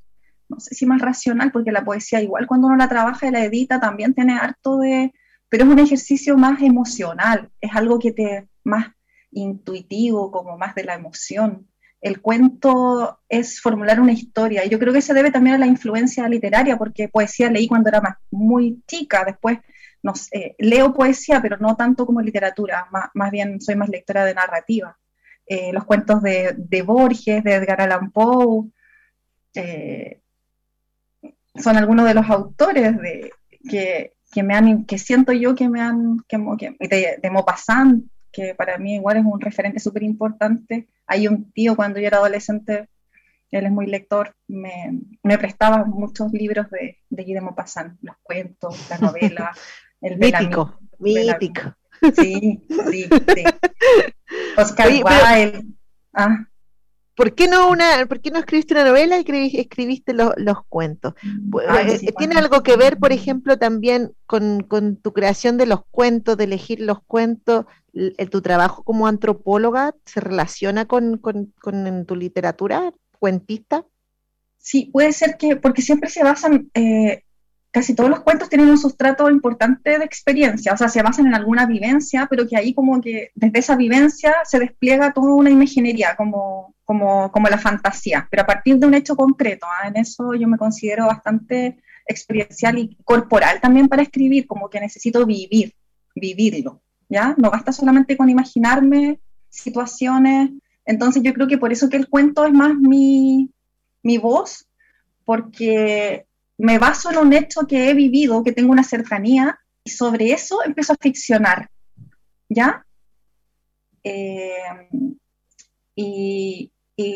no sé si más racional, porque la poesía igual cuando uno la trabaja y la edita también tiene harto de, pero es un ejercicio más emocional, es algo que te más intuitivo, como más de la emoción. El cuento es formular una historia y yo creo que se debe también a la influencia literaria, porque poesía leí cuando era más, muy chica, después no sé, leo poesía, pero no tanto como literatura, más, bien soy más lectora de narrativa. Eh, los cuentos de, Borges, de Edgar Allan Poe, eh, son algunos de los autores de, que, que me han, que siento yo que me han, que, de, de Maupassant, que para mí igual es un referente súper importante. Hay un tío cuando yo era adolescente, él es muy lector, me, me prestaba muchos libros de, de de Maupassant, los cuentos, la novela, el mítico, mítico. Sí, sí, sí. Oscar Wilde. Ah. ¿Por qué no una, por qué no escribiste una novela y escribiste los, cuentos? Eh, ¿Tiene algo que ver, por ejemplo, también con, tu creación de los cuentos, de elegir los cuentos? ¿Tu trabajo como antropóloga se relaciona con, tu literatura cuentista? Sí, puede ser que, porque siempre se basan, eh, casi todos los cuentos tienen un sustrato importante de experiencia, o sea, se basan en alguna vivencia, pero que ahí como que desde esa vivencia se despliega toda una imaginería, como, como, como la fantasía, pero a partir de un hecho concreto. ¿ah? En eso yo me considero bastante experiencial y corporal también para escribir, como que necesito vivir, vivirlo, ¿ya? No basta solamente con imaginarme situaciones, entonces yo creo que por eso que el cuento es más mi, mi voz, porque me baso en un hecho que he vivido, que tengo una cercanía, y sobre eso empiezo a ficcionar, ¿ya? Eh, y,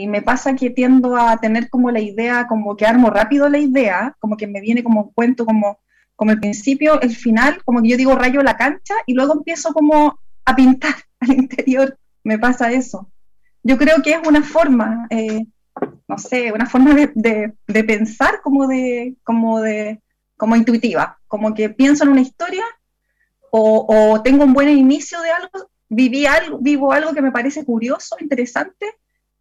me pasa que tiendo a tener como la idea, como que armo rápido la idea, como que me viene como un cuento, como, como el principio, el final, como que yo digo rayo la cancha, y luego empiezo como a pintar al interior, me pasa eso. Yo creo que es una forma, eh, no sé, una forma de, de, pensar como de, como de, como intuitiva, como que pienso en una historia o, o, tengo un buen inicio de algo, viví algo, vivo algo que me parece curioso, interesante,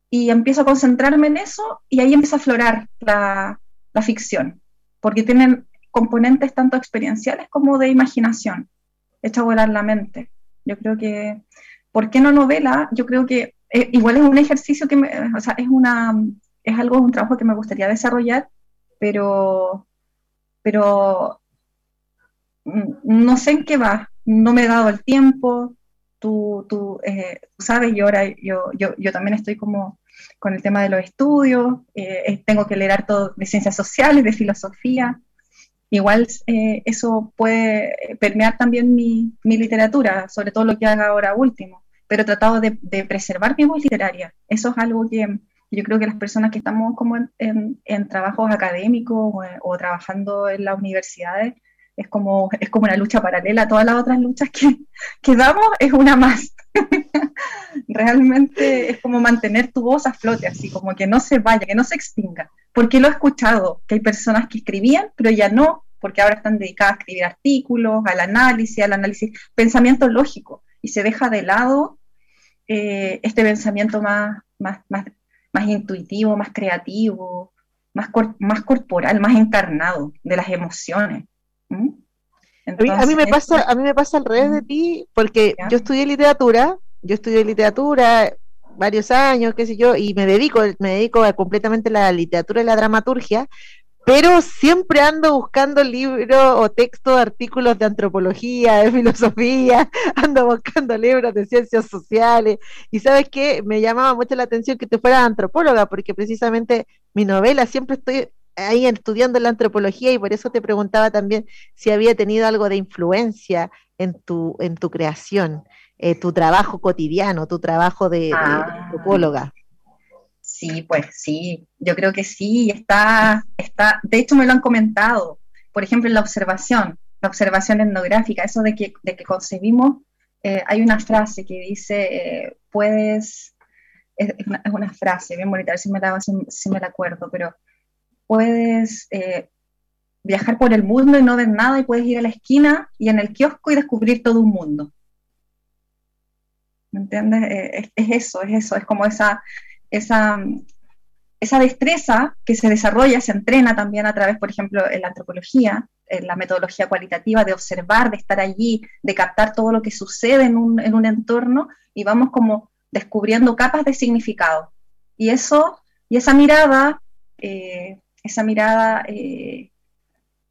y empiezo a concentrarme en eso y ahí empieza a aflorar la, la ficción, porque tienen componentes tanto experienciales como de imaginación, hecha volar la mente. Yo creo que, ¿por qué no novela? Yo creo que eh, igual es un ejercicio que, me, o sea, es una, es algo, un trabajo que me gustaría desarrollar, pero, pero mm, no sé en qué va, no me he dado el tiempo, tú, tú eh, sabes, yo ahora yo, yo, yo, también estoy como con el tema de los estudios, eh, tengo que leer harto de ciencias sociales, de filosofía, igual eh, eso puede permear también mi, mi, literatura, sobre todo lo que haga ahora último, pero he tratado de, de preservar mi voz literaria, eso es algo que yo creo que las personas que estamos como en, trabajos académicos o, trabajando en las universidades, es como, es como una lucha paralela a todas las otras luchas que, que damos, es una más. Realmente es como mantener tu voz a flote, así como que no se vaya, que no se extinga. Porque lo he escuchado, que hay personas que escribían, pero ya no, porque ahora están dedicadas a escribir artículos, al análisis, al análisis, pensamiento lógico, y se deja de lado eh, este pensamiento más, más más intuitivo, más creativo, más, más corporal, más encarnado de las emociones. a, mí, me pasa, a mí me pasa al revés de ti, porque yo estudié literatura, yo estudié literatura varios años, qué sé yo, y me dedico, me dedico a completamente a la literatura y la dramaturgia, pero siempre ando buscando libros o textos, artículos de antropología, de filosofía, ando buscando libros de ciencias sociales. Y sabes qué, me llamaba mucho la atención que tú fueras antropóloga, porque precisamente mi novela siempre estoy ahí estudiando la antropología y por eso te preguntaba también si había tenido algo de influencia en tu, en tu creación, eh, tu trabajo cotidiano, tu trabajo de ah. antropóloga. Sí, pues sí, yo creo que sí, está, está, de hecho me lo han comentado, por ejemplo, en la observación, la observación etnográfica, eso de que, de que concebimos, eh, hay una frase que dice, eh, puedes, es, una, frase bien bonita, a ver si me la, si, me la acuerdo, pero puedes eh, viajar por el mundo y no ver nada y puedes ir a la esquina y en el kiosco y descubrir todo un mundo. ¿Me entiendes? es, eso, es eso, es como esa, esa, esa destreza que se desarrolla, se entrena también a través, por ejemplo, en la antropología, en la metodología cualitativa de observar, de estar allí, de captar todo lo que sucede en un, en un entorno y vamos como descubriendo capas de significado. Y eso, y esa mirada, eh, esa mirada eh,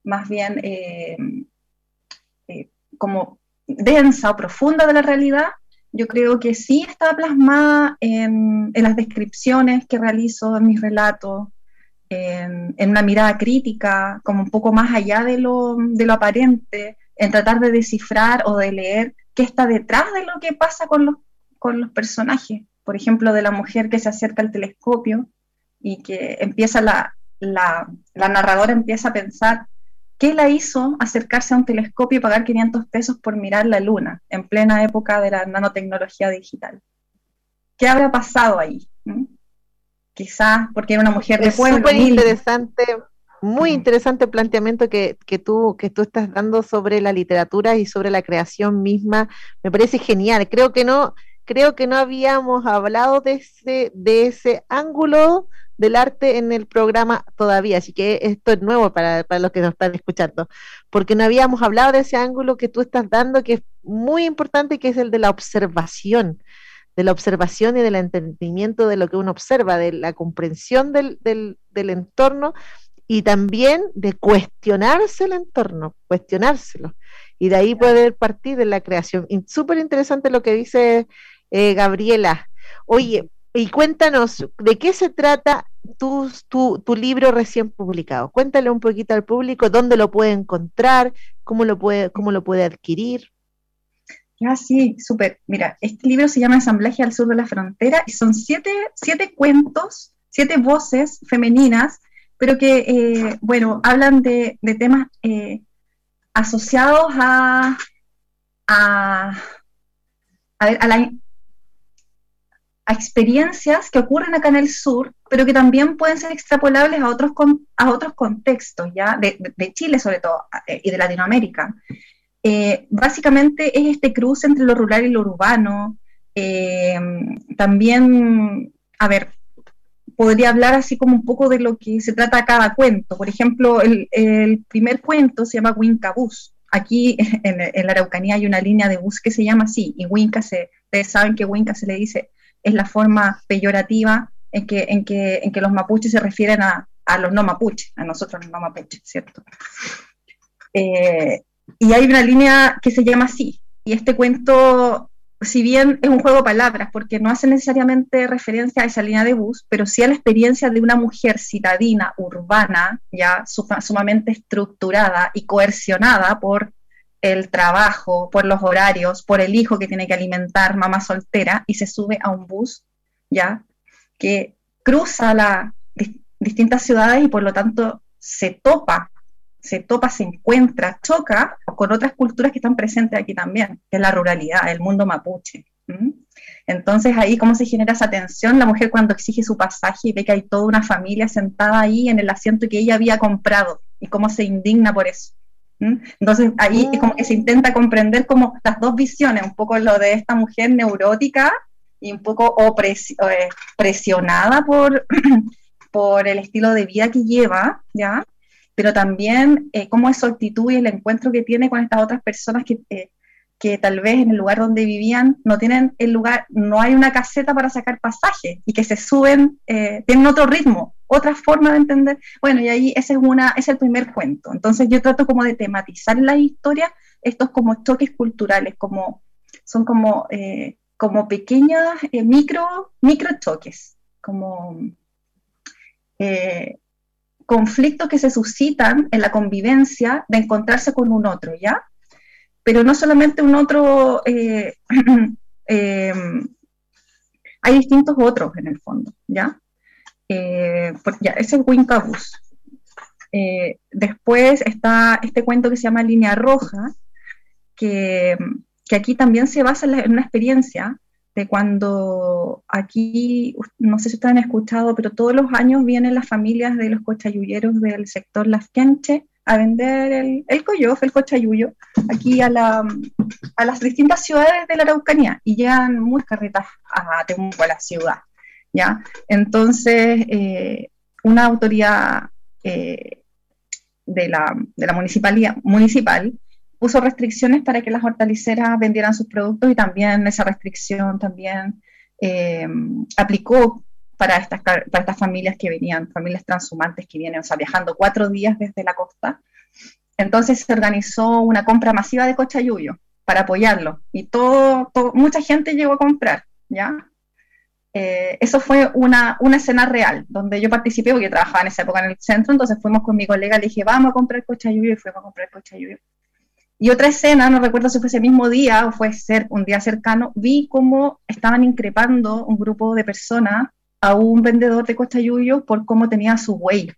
más bien eh, como densa o profunda de la realidad, yo creo que sí está plasmada en, las descripciones que realizo en mis relatos, en, una mirada crítica, como un poco más allá de lo, de lo, aparente, en tratar de descifrar o de leer qué está detrás de lo que pasa con los, personajes. Por ejemplo, de la mujer que se acerca al telescopio y que empieza la narradora empieza a pensar ¿Qué la hizo acercarse a un telescopio y pagar 500 pesos por mirar la luna en plena época de la nanotecnología digital? ¿Qué habrá pasado ahí? ¿Mm? Quizás porque era una mujer de pueblo. Súper interesante, muy mm. interesante planteamiento que, tú, que tú estás dando sobre la literatura y sobre la creación misma. Me parece genial. Creo que no, creo que no habíamos hablado de ese, de ese ángulo del arte en el programa todavía, así que esto es nuevo para, los que nos están escuchando, porque no habíamos hablado de ese ángulo que tú estás dando, que es muy importante, que es el de la observación, de la observación y del entendimiento de lo que uno observa, de la comprensión del, del, del entorno y también de cuestionarse el entorno, cuestionárselo. Y de ahí poder partir de la creación. Súper interesante lo que dice eh, Gabriela. Oye, y cuéntanos, ¿de qué se trata tu, tu, libro recién publicado? Cuéntale un poquito al público dónde lo puede encontrar, cómo lo puede, cómo lo puede adquirir. Ah, sí, súper. Mira, este libro se llama Ensamblaje al Sur de la Frontera y son siete, siete cuentos, siete voces femeninas, pero que, eh, bueno, hablan de, temas eh, asociados a, a, a, a la, a experiencias que ocurren acá en el sur, pero que también pueden ser extrapolables a otros, a otros contextos, ¿ya? De, Chile sobre todo, eh, y de Latinoamérica. Eh, básicamente es este cruce entre lo rural y lo urbano. Eh, también, a ver, podría hablar así como un poco de lo que se trata cada cuento. Por ejemplo, el, primer cuento se llama Winca Bus. Aquí en, en, la Araucanía hay una línea de bus que se llama así, y Winca se, ustedes saben que Winca se le dice es la forma peyorativa en que, en que, en que los mapuches se refieren a, a los no mapuches, a nosotros los no mapuches, ¿cierto? Eh, y hay una línea que se llama así, y este cuento, si bien es un juego de palabras, porque no hace necesariamente referencia a esa línea de bus, pero sí a la experiencia de una mujer citadina, urbana, ya sumamente estructurada y coercionada por el trabajo, por los horarios, por el hijo que tiene que alimentar, mamá soltera, y se sube a un bus, ¿ya? Que cruza las distintas ciudades y por lo tanto se topa, se topa, se encuentra, choca con otras culturas que están presentes aquí también, que es la ruralidad, el mundo mapuche. Entonces ahí cómo se genera esa tensión, la mujer cuando exige su pasaje y ve que hay toda una familia sentada ahí en el asiento que ella había comprado y cómo se indigna por eso. Entonces ahí es como que se intenta comprender como las dos visiones, un poco lo de esta mujer neurótica y un poco eh, presionada por, por el estilo de vida que lleva, ¿ya? Pero también eh, cómo es su actitud y el encuentro que tiene con estas otras personas que, eh, que tal vez en el lugar donde vivían no tienen el lugar, no hay una caseta para sacar pasaje y que se suben, tienen otro ritmo, otra forma de entender. Bueno, y ahí ese es, una, es el primer cuento. Entonces yo trato como de tematizar la historia estos como choques culturales, como, son como, eh, como pequeños eh, micro, micro choques, como eh, conflictos que se suscitan en la convivencia de encontrarse con un otro, ¿ya? Pero no solamente un otro, hay distintos otros en el fondo, ¿ya? Eh, ya, ese es Wincabus. Eh, después está este cuento que se llama Línea Roja, que, que aquí también se basa en, una experiencia de cuando aquí, no sé si ustedes han escuchado, pero todos los años vienen las familias de los cochayulleros del sector Las Quenche a vender el, el coyof, el cochayuyo, aquí a, la, a las distintas ciudades de la Araucanía y llegan muchas carretas a Temuco, a la ciudad. ¿Ya? Entonces, eh, una autoridad eh, de, la, municipalidad, municipal puso restricciones para que las hortaliceras vendieran sus productos y también esa restricción también eh, aplicó para estas, familias que venían, familias transhumantes que vienen, o viajando cuatro días desde la costa. Entonces se organizó una compra masiva de cochayuyo para apoyarlo y mucha gente llegó a comprar, ¿ya? Eh, eso fue una, una, escena real, donde yo participé, porque trabajaba en esa época en el centro, entonces fuimos con mi colega, le dije, vamos a comprar cochayuyo, y fuimos a comprar cochayuyo. Y otra escena, no recuerdo si fue ese mismo día o fue ser un día cercano, vi cómo estaban increpando un grupo de personas a un vendedor de cochayuyo por cómo tenía su buey,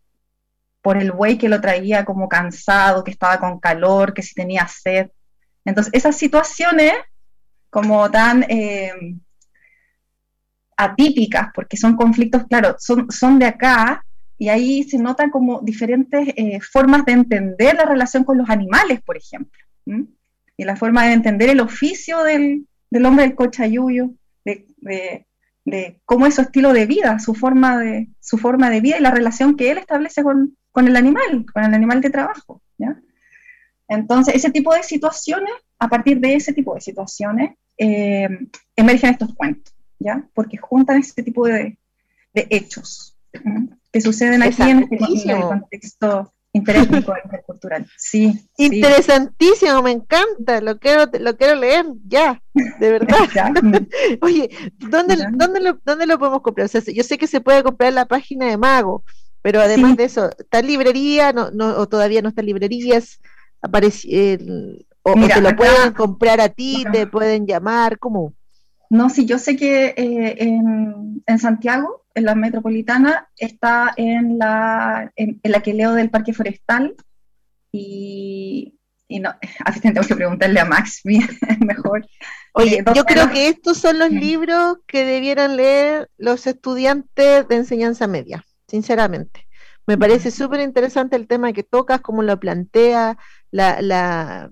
por el buey que lo traía como cansado, que estaba con calor, que si tenía sed. Entonces, esas situaciones como tan... Eh, atípicas, porque son conflictos, claro, son, son de acá, y ahí se notan como diferentes eh, formas de entender la relación con los animales, por ejemplo, y la forma de entender el oficio del, del hombre del cochayuyo, de, de, cómo es su estilo de vida, su forma de, su forma de vida y la relación que él establece con, con el animal, con el animal de trabajo. ¿ya? Entonces, ese tipo de situaciones, a partir de ese tipo de situaciones, eh, emergen estos cuentos. ¿Ya? Porque juntan este tipo de, hechos que suceden aquí en, este, contexto interétnico intercultural. Sí, Interesantísimo, me encanta, lo quiero, lo quiero leer ya, de verdad. Oye, ¿dónde, ¿dónde, lo, ¿dónde lo podemos comprar? yo sé que se puede comprar en la página de Mago, pero además de eso, ¿está en librería no, no, o todavía no está en librerías? Aparece, o, te lo pueden comprar a ti, te pueden llamar, ¿cómo? No, sí, yo sé que eh, en, Santiago, en la metropolitana, está en la, en, la que leo del Parque Forestal y, y no, así tengo que preguntarle a Max, mejor. Oye, eh, yo creo que estos son los libros que debieran leer los estudiantes de enseñanza media, sinceramente. Me parece súper interesante el tema que tocas, cómo lo plantea, la, la,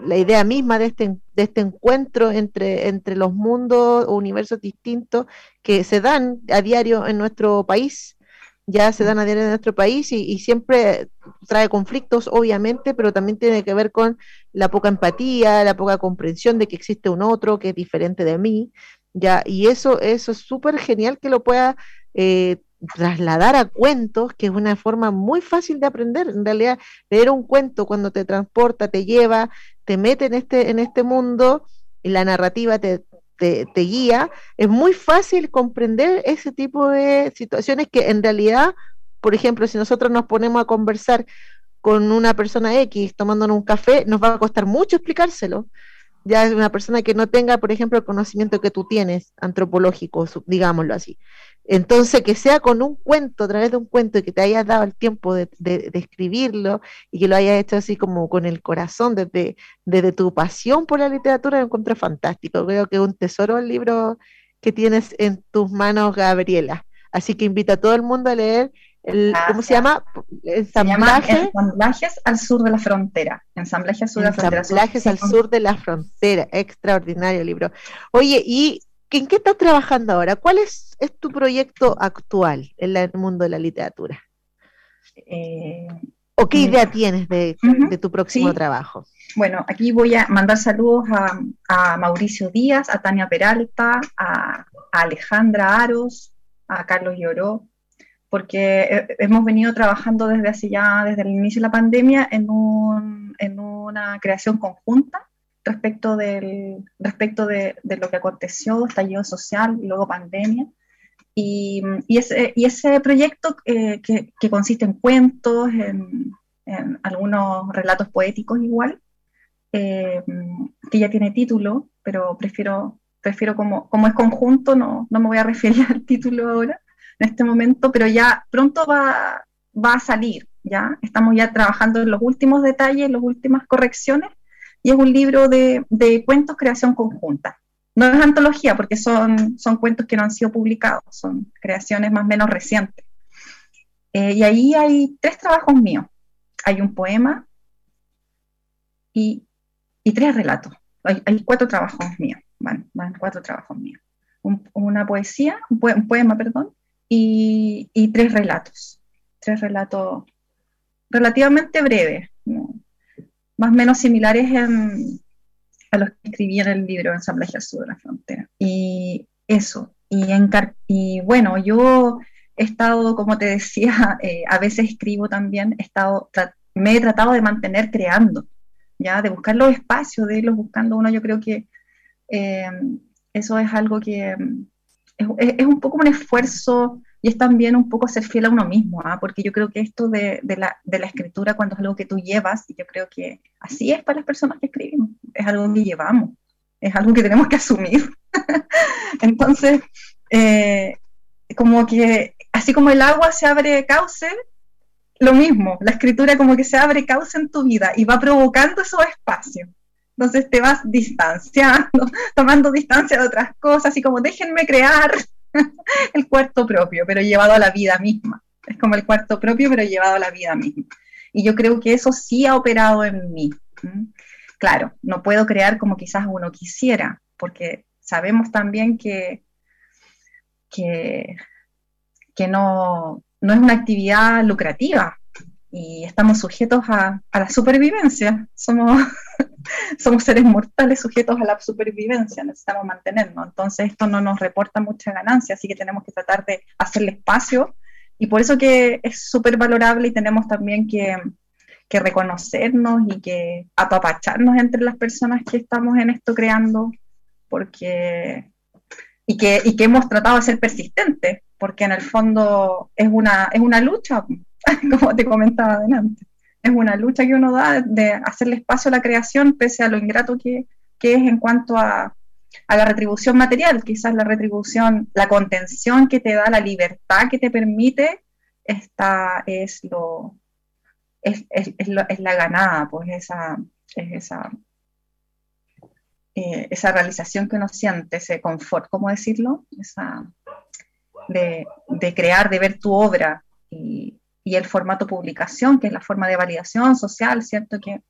la idea misma de este, de este encuentro entre, entre los mundos o universos distintos que se dan a diario en nuestro país, ya se dan a diario en nuestro país y, siempre trae conflictos, obviamente, pero también tiene que ver con la poca empatía, la poca comprensión de que existe un otro que es diferente de mí, ya, y eso, eso es súper genial que lo pueda eh, trasladar a cuentos, que es una forma muy fácil de aprender. En realidad, leer un cuento cuando te transporta, te lleva, te mete en este, en este mundo y la narrativa te, te, guía, es muy fácil comprender ese tipo de situaciones que en realidad, por ejemplo, si nosotros nos ponemos a conversar con una persona X tomándonos un café, nos va a costar mucho explicárselo. Ya es una persona que no tenga, por ejemplo, el conocimiento que tú tienes, antropológico, digámoslo así. Entonces, que sea con un cuento, a través de un cuento, y que te hayas dado el tiempo de, escribirlo y que lo hayas hecho así como con el corazón, desde, desde tu pasión por la literatura, lo encuentro fantástico. Creo que es un tesoro el libro que tienes en tus manos, Gabriela. Así que invito a todo el mundo a leer el, ¿cómo se llama? Ensamblaje. Ensamblajes al sur de la frontera. Ensamblajes al sur de la frontera. Ensamblajes al sur de la frontera. Extraordinario libro. Oye, y ¿En qué estás trabajando ahora? ¿Cuál es, tu proyecto actual en el mundo de la literatura? Eh, ¿O qué idea tienes de, tu próximo trabajo? Bueno, aquí voy a mandar saludos a, Mauricio Díaz, a Tania Peralta, a, Alejandra Aros, a Carlos Lloró, porque hemos venido trabajando desde hace ya, desde el inicio de la pandemia, en, en una creación conjunta respecto, del, respecto de, lo que aconteció, estallido social luego pandemia. Y, y, ese, y ese, proyecto eh, que, que, consiste en cuentos, en, algunos relatos poéticos igual, eh, que ya tiene título, pero prefiero, prefiero como, como es conjunto, no, no me voy a referir al título ahora, en este momento, pero ya pronto va, va a salir, ¿ya? Estamos ya trabajando en los últimos detalles, las últimas correcciones, y es un libro de, cuentos creación conjunta. No es antología porque son, son cuentos que no han sido publicados, son creaciones más o menos recientes. Eh, y ahí hay tres trabajos míos. Hay un poema y, tres relatos. Hay, cuatro trabajos míos, van, van cuatro trabajos míos. una poesía, un, poema, perdón, y, tres relatos, tres relatos relativamente breves, más o menos similares a los que escribí en el libro Ensamblaje Sur de la Frontera. Y eso, y, y bueno, yo he estado, como te decía, eh, a veces escribo también, he estado, me he tratado de mantener creando, ya, de buscar los espacios, de irlos buscando uno, yo creo que eh, eso es algo que es, un poco un esfuerzo y es también un poco ser fiel a uno mismo, ¿ah? porque yo creo que esto de, la, de, la, escritura, cuando es algo que tú llevas, y yo creo que así es para las personas que escribimos, es algo que llevamos, es algo que tenemos que asumir. Entonces, eh, como que así como el agua se abre cauce, lo mismo, la escritura como que se abre cauce en tu vida y va provocando esos espacios. Entonces te vas distanciando, tomando distancia de otras cosas, y como déjenme crear el cuarto propio, pero llevado a la vida misma. Es como el cuarto propio, pero llevado a la vida misma. Y yo creo que eso sí ha operado en mí. Claro, no puedo crear como quizás uno quisiera, porque sabemos también que, que, que no, no es una actividad lucrativa, y estamos sujetos a, la supervivencia. Somos, somos seres mortales sujetos a la supervivencia, necesitamos mantenernos. Entonces esto no nos reporta mucha ganancia, así que tenemos que tratar de hacerle espacio y por eso que es súper valorable y tenemos también que, que reconocernos y que apapacharnos entre las personas que estamos en esto creando, porque y que, y que hemos tratado de ser persistentes, porque en el fondo es una, es una lucha, como te comentaba adelante. Es una lucha que uno da de hacerle espacio a la creación pese a lo ingrato que, es en cuanto a, la retribución material, quizás la retribución, la contención que te da, la libertad que te permite, esta es lo es, la ganada, pues esa, es esa, eh, esa realización que uno siente, ese confort, ¿cómo decirlo? Esa, de, de, crear, de ver tu obra y, y el formato publicación, que es la forma de validación social, ¿cierto? Que,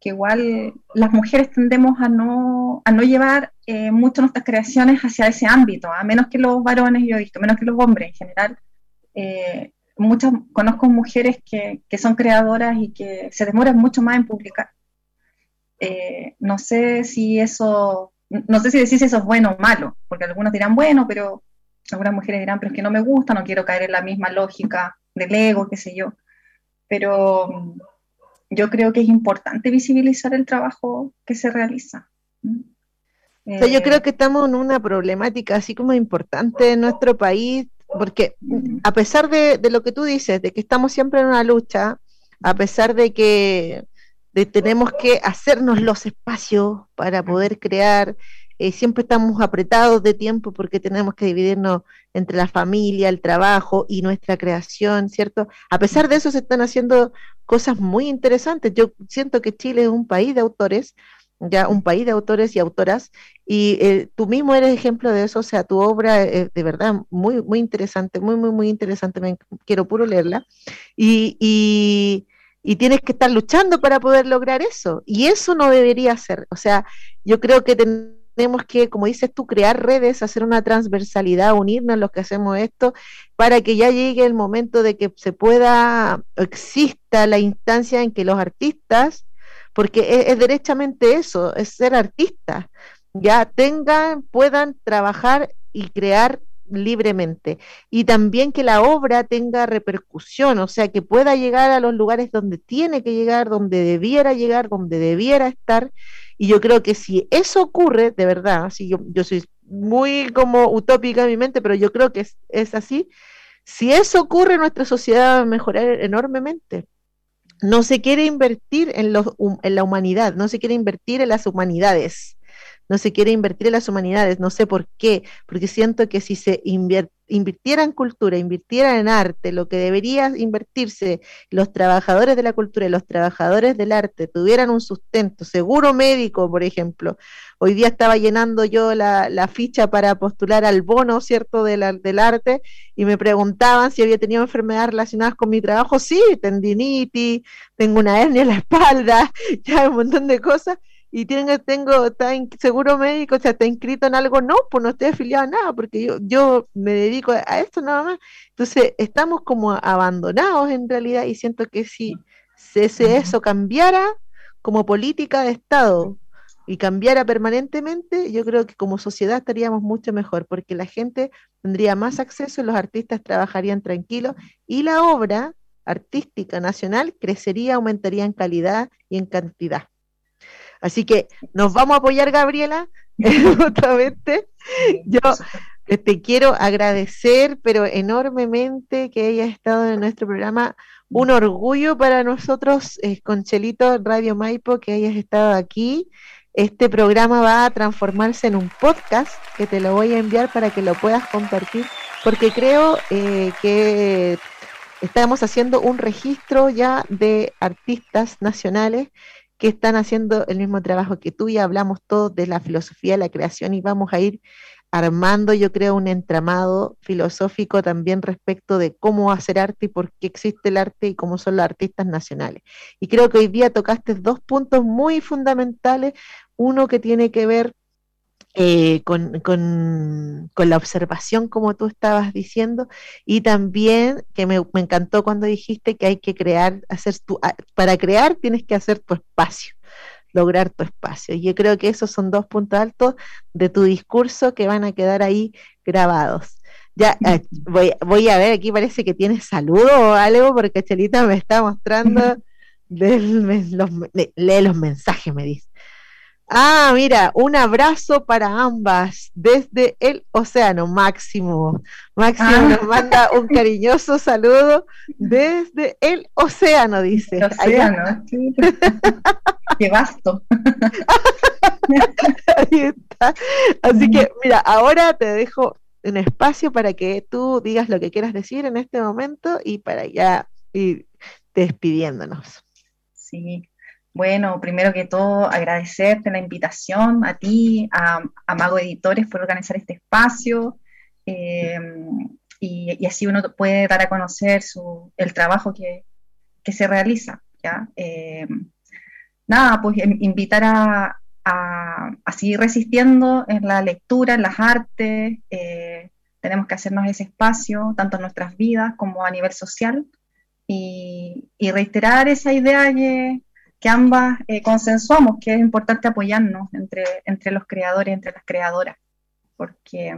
que igual las mujeres tendemos a no, a no llevar eh, mucho nuestras creaciones hacia ese ámbito, a menos que los varones, yo he visto, menos que los hombres en general. Eh, muchas, conozco mujeres que, que, son creadoras y que se demoran mucho más en publicar. Eh, no sé si eso, no sé si decís eso es bueno o malo, porque algunos dirán bueno, pero algunas mujeres dirán, pero es que no me gusta, no quiero caer en la misma lógica del ego, qué sé yo. Pero mm, yo creo que es importante visibilizar el trabajo que se realiza. yo eh, creo que estamos en una problemática así como importante en nuestro país, porque mm. a pesar de, lo que tú dices, de que estamos siempre en una lucha, a pesar de que tenemos que hacernos los espacios para poder crear, eh, siempre estamos apretados de tiempo porque tenemos que dividirnos entre la familia, el trabajo y nuestra creación, ¿cierto? A pesar de eso se están haciendo cosas muy interesantes. Yo siento que Chile es un país de autores, ya un país de autores y autoras, y eh, tú mismo eres ejemplo de eso, o sea, tu obra es de verdad muy, muy interesante, muy, muy, muy interesante, quiero puro leerla, y, y, tienes que estar luchando para poder lograr eso, y eso no debería ser, o sea, yo creo que tenemos que, como dices tú, crear redes, hacer una transversalidad, unirnos los que hacemos esto, para que ya llegue el momento de que se pueda, exista la instancia en que los artistas, porque es, derechamente eso, es ser artistas, ya tengan, puedan trabajar y crear libremente. Y también que la obra tenga repercusión, o sea, que pueda llegar a los lugares donde tiene que llegar, donde debiera llegar, donde debiera estar, y yo creo que si eso ocurre, de verdad, si yo, yo soy muy como utópica en mi mente, pero yo creo que es, así, si eso ocurre, nuestra sociedad va a mejorar enormemente. No se quiere invertir en, los, en la humanidad, no se quiere invertir en las humanidades no se quiere invertir en las humanidades, no sé por qué, porque siento que si se invirtiera en cultura, invirtiera en arte, lo que debería invertirse los trabajadores de la cultura y los trabajadores del arte tuvieran un sustento, seguro médico, por ejemplo. Hoy día estaba llenando yo la, ficha para postular al bono, ¿cierto?, del arte, y me preguntaban si había tenido enfermedades relacionadas con mi trabajo. Sí, tendinitis, tengo una hernia en la espalda, ya un montón de cosas y tengo, tengo está seguro médico, o sea, está inscrito en algo, no, pues no estoy afiliado a nada, porque yo, yo me dedico a esto nada más. Entonces, estamos como abandonados en realidad y siento que si, si eso cambiara como política de Estado y cambiara permanentemente, yo creo que como sociedad estaríamos mucho mejor, porque la gente tendría más acceso, los artistas trabajarían tranquilos y la obra artística nacional crecería, aumentaría en calidad y en cantidad. Así que nos vamos a apoyar, Gabriela, justamente. Yo te quiero agradecer, pero enormemente que hayas estado en nuestro programa. Un orgullo para nosotros, eh, con Chelito Radio Maipo, que hayas estado aquí. Este programa va a transformarse en un podcast que te lo voy a enviar para que lo puedas compartir, porque creo eh, que estamos haciendo un registro ya de artistas nacionales que están haciendo el mismo trabajo que tú y hablamos todos de la filosofía de la creación y vamos a ir armando, yo creo, un entramado filosófico también respecto de cómo hacer arte y por qué existe el arte y cómo son los artistas nacionales. Y creo que hoy día tocaste dos puntos muy fundamentales, uno que tiene que ver eh, con, la observación, como tú estabas diciendo, y también que me, encantó cuando dijiste que hay que crear, hacer tu, ah, para crear tienes que hacer tu espacio, lograr tu espacio. Y yo creo que esos son dos puntos altos de tu discurso que van a quedar ahí grabados. Ya eh, voy, voy a ver, aquí parece que tienes saludo o algo, porque Chelita me está mostrando, los, lee los mensajes, me dice. Ah, mira, un abrazo para ambas desde el océano, Máximo. Máximo ah. nos manda un cariñoso saludo desde el océano, dice. El océano, sí. Qué vasto. Ahí está. Así que, mira, ahora te dejo un espacio para que tú digas lo que quieras decir en este momento y para ya ir despidiéndonos. Sí, bueno, primero que todo, agradecerte la invitación a ti, a, Mago Editores por organizar este espacio. Eh, y, así uno puede dar a conocer su, el trabajo que, se realiza. ¿ya? Eh, nada, pues invitar a, seguir resistiendo en la lectura, en las artes. Eh, tenemos que hacernos ese espacio, tanto en nuestras vidas como a nivel social. Y, y reiterar esa idea que, que ambas eh, consensuamos que es importante apoyarnos entre, entre los creadores, entre las creadoras, porque,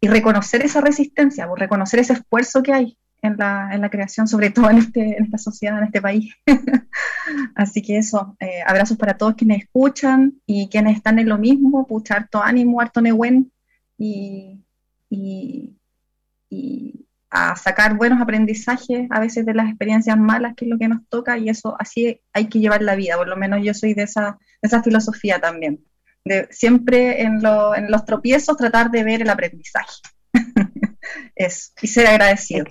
y reconocer esa resistencia, reconocer ese esfuerzo que hay en la, en la creación, sobre todo en, este, en esta sociedad, en este país. Así que eso, eh, abrazos para todos quienes escuchan y quienes están en lo mismo, pucha, harto ánimo, harto y a sacar buenos aprendizajes a veces de las experiencias malas, que es lo que nos toca, y eso así hay que llevar la vida, por lo menos yo soy de esa, esa filosofía también, de siempre en, en los tropiezos tratar de ver el aprendizaje. eso, y ser agradecido.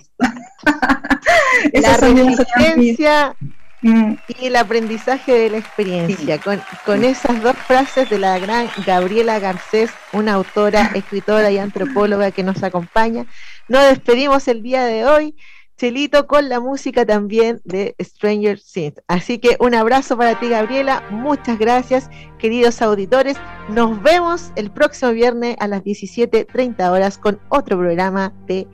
la resistencia mm. y el aprendizaje de la experiencia. Con, con esas dos frases de la gran Gabriela Garcés, una autora, escritora y antropóloga que nos acompaña, nos despedimos el día de hoy, Chelito, con la música también de Stranger Things. Así que un abrazo para ti, Gabriela. Muchas gracias, queridos auditores. Nos vemos el próximo viernes a las 17.30 horas con otro programa de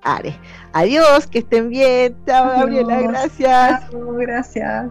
Creare. Adiós, que estén bien. Chao, Gabriela. Gracias. Chao, gracias.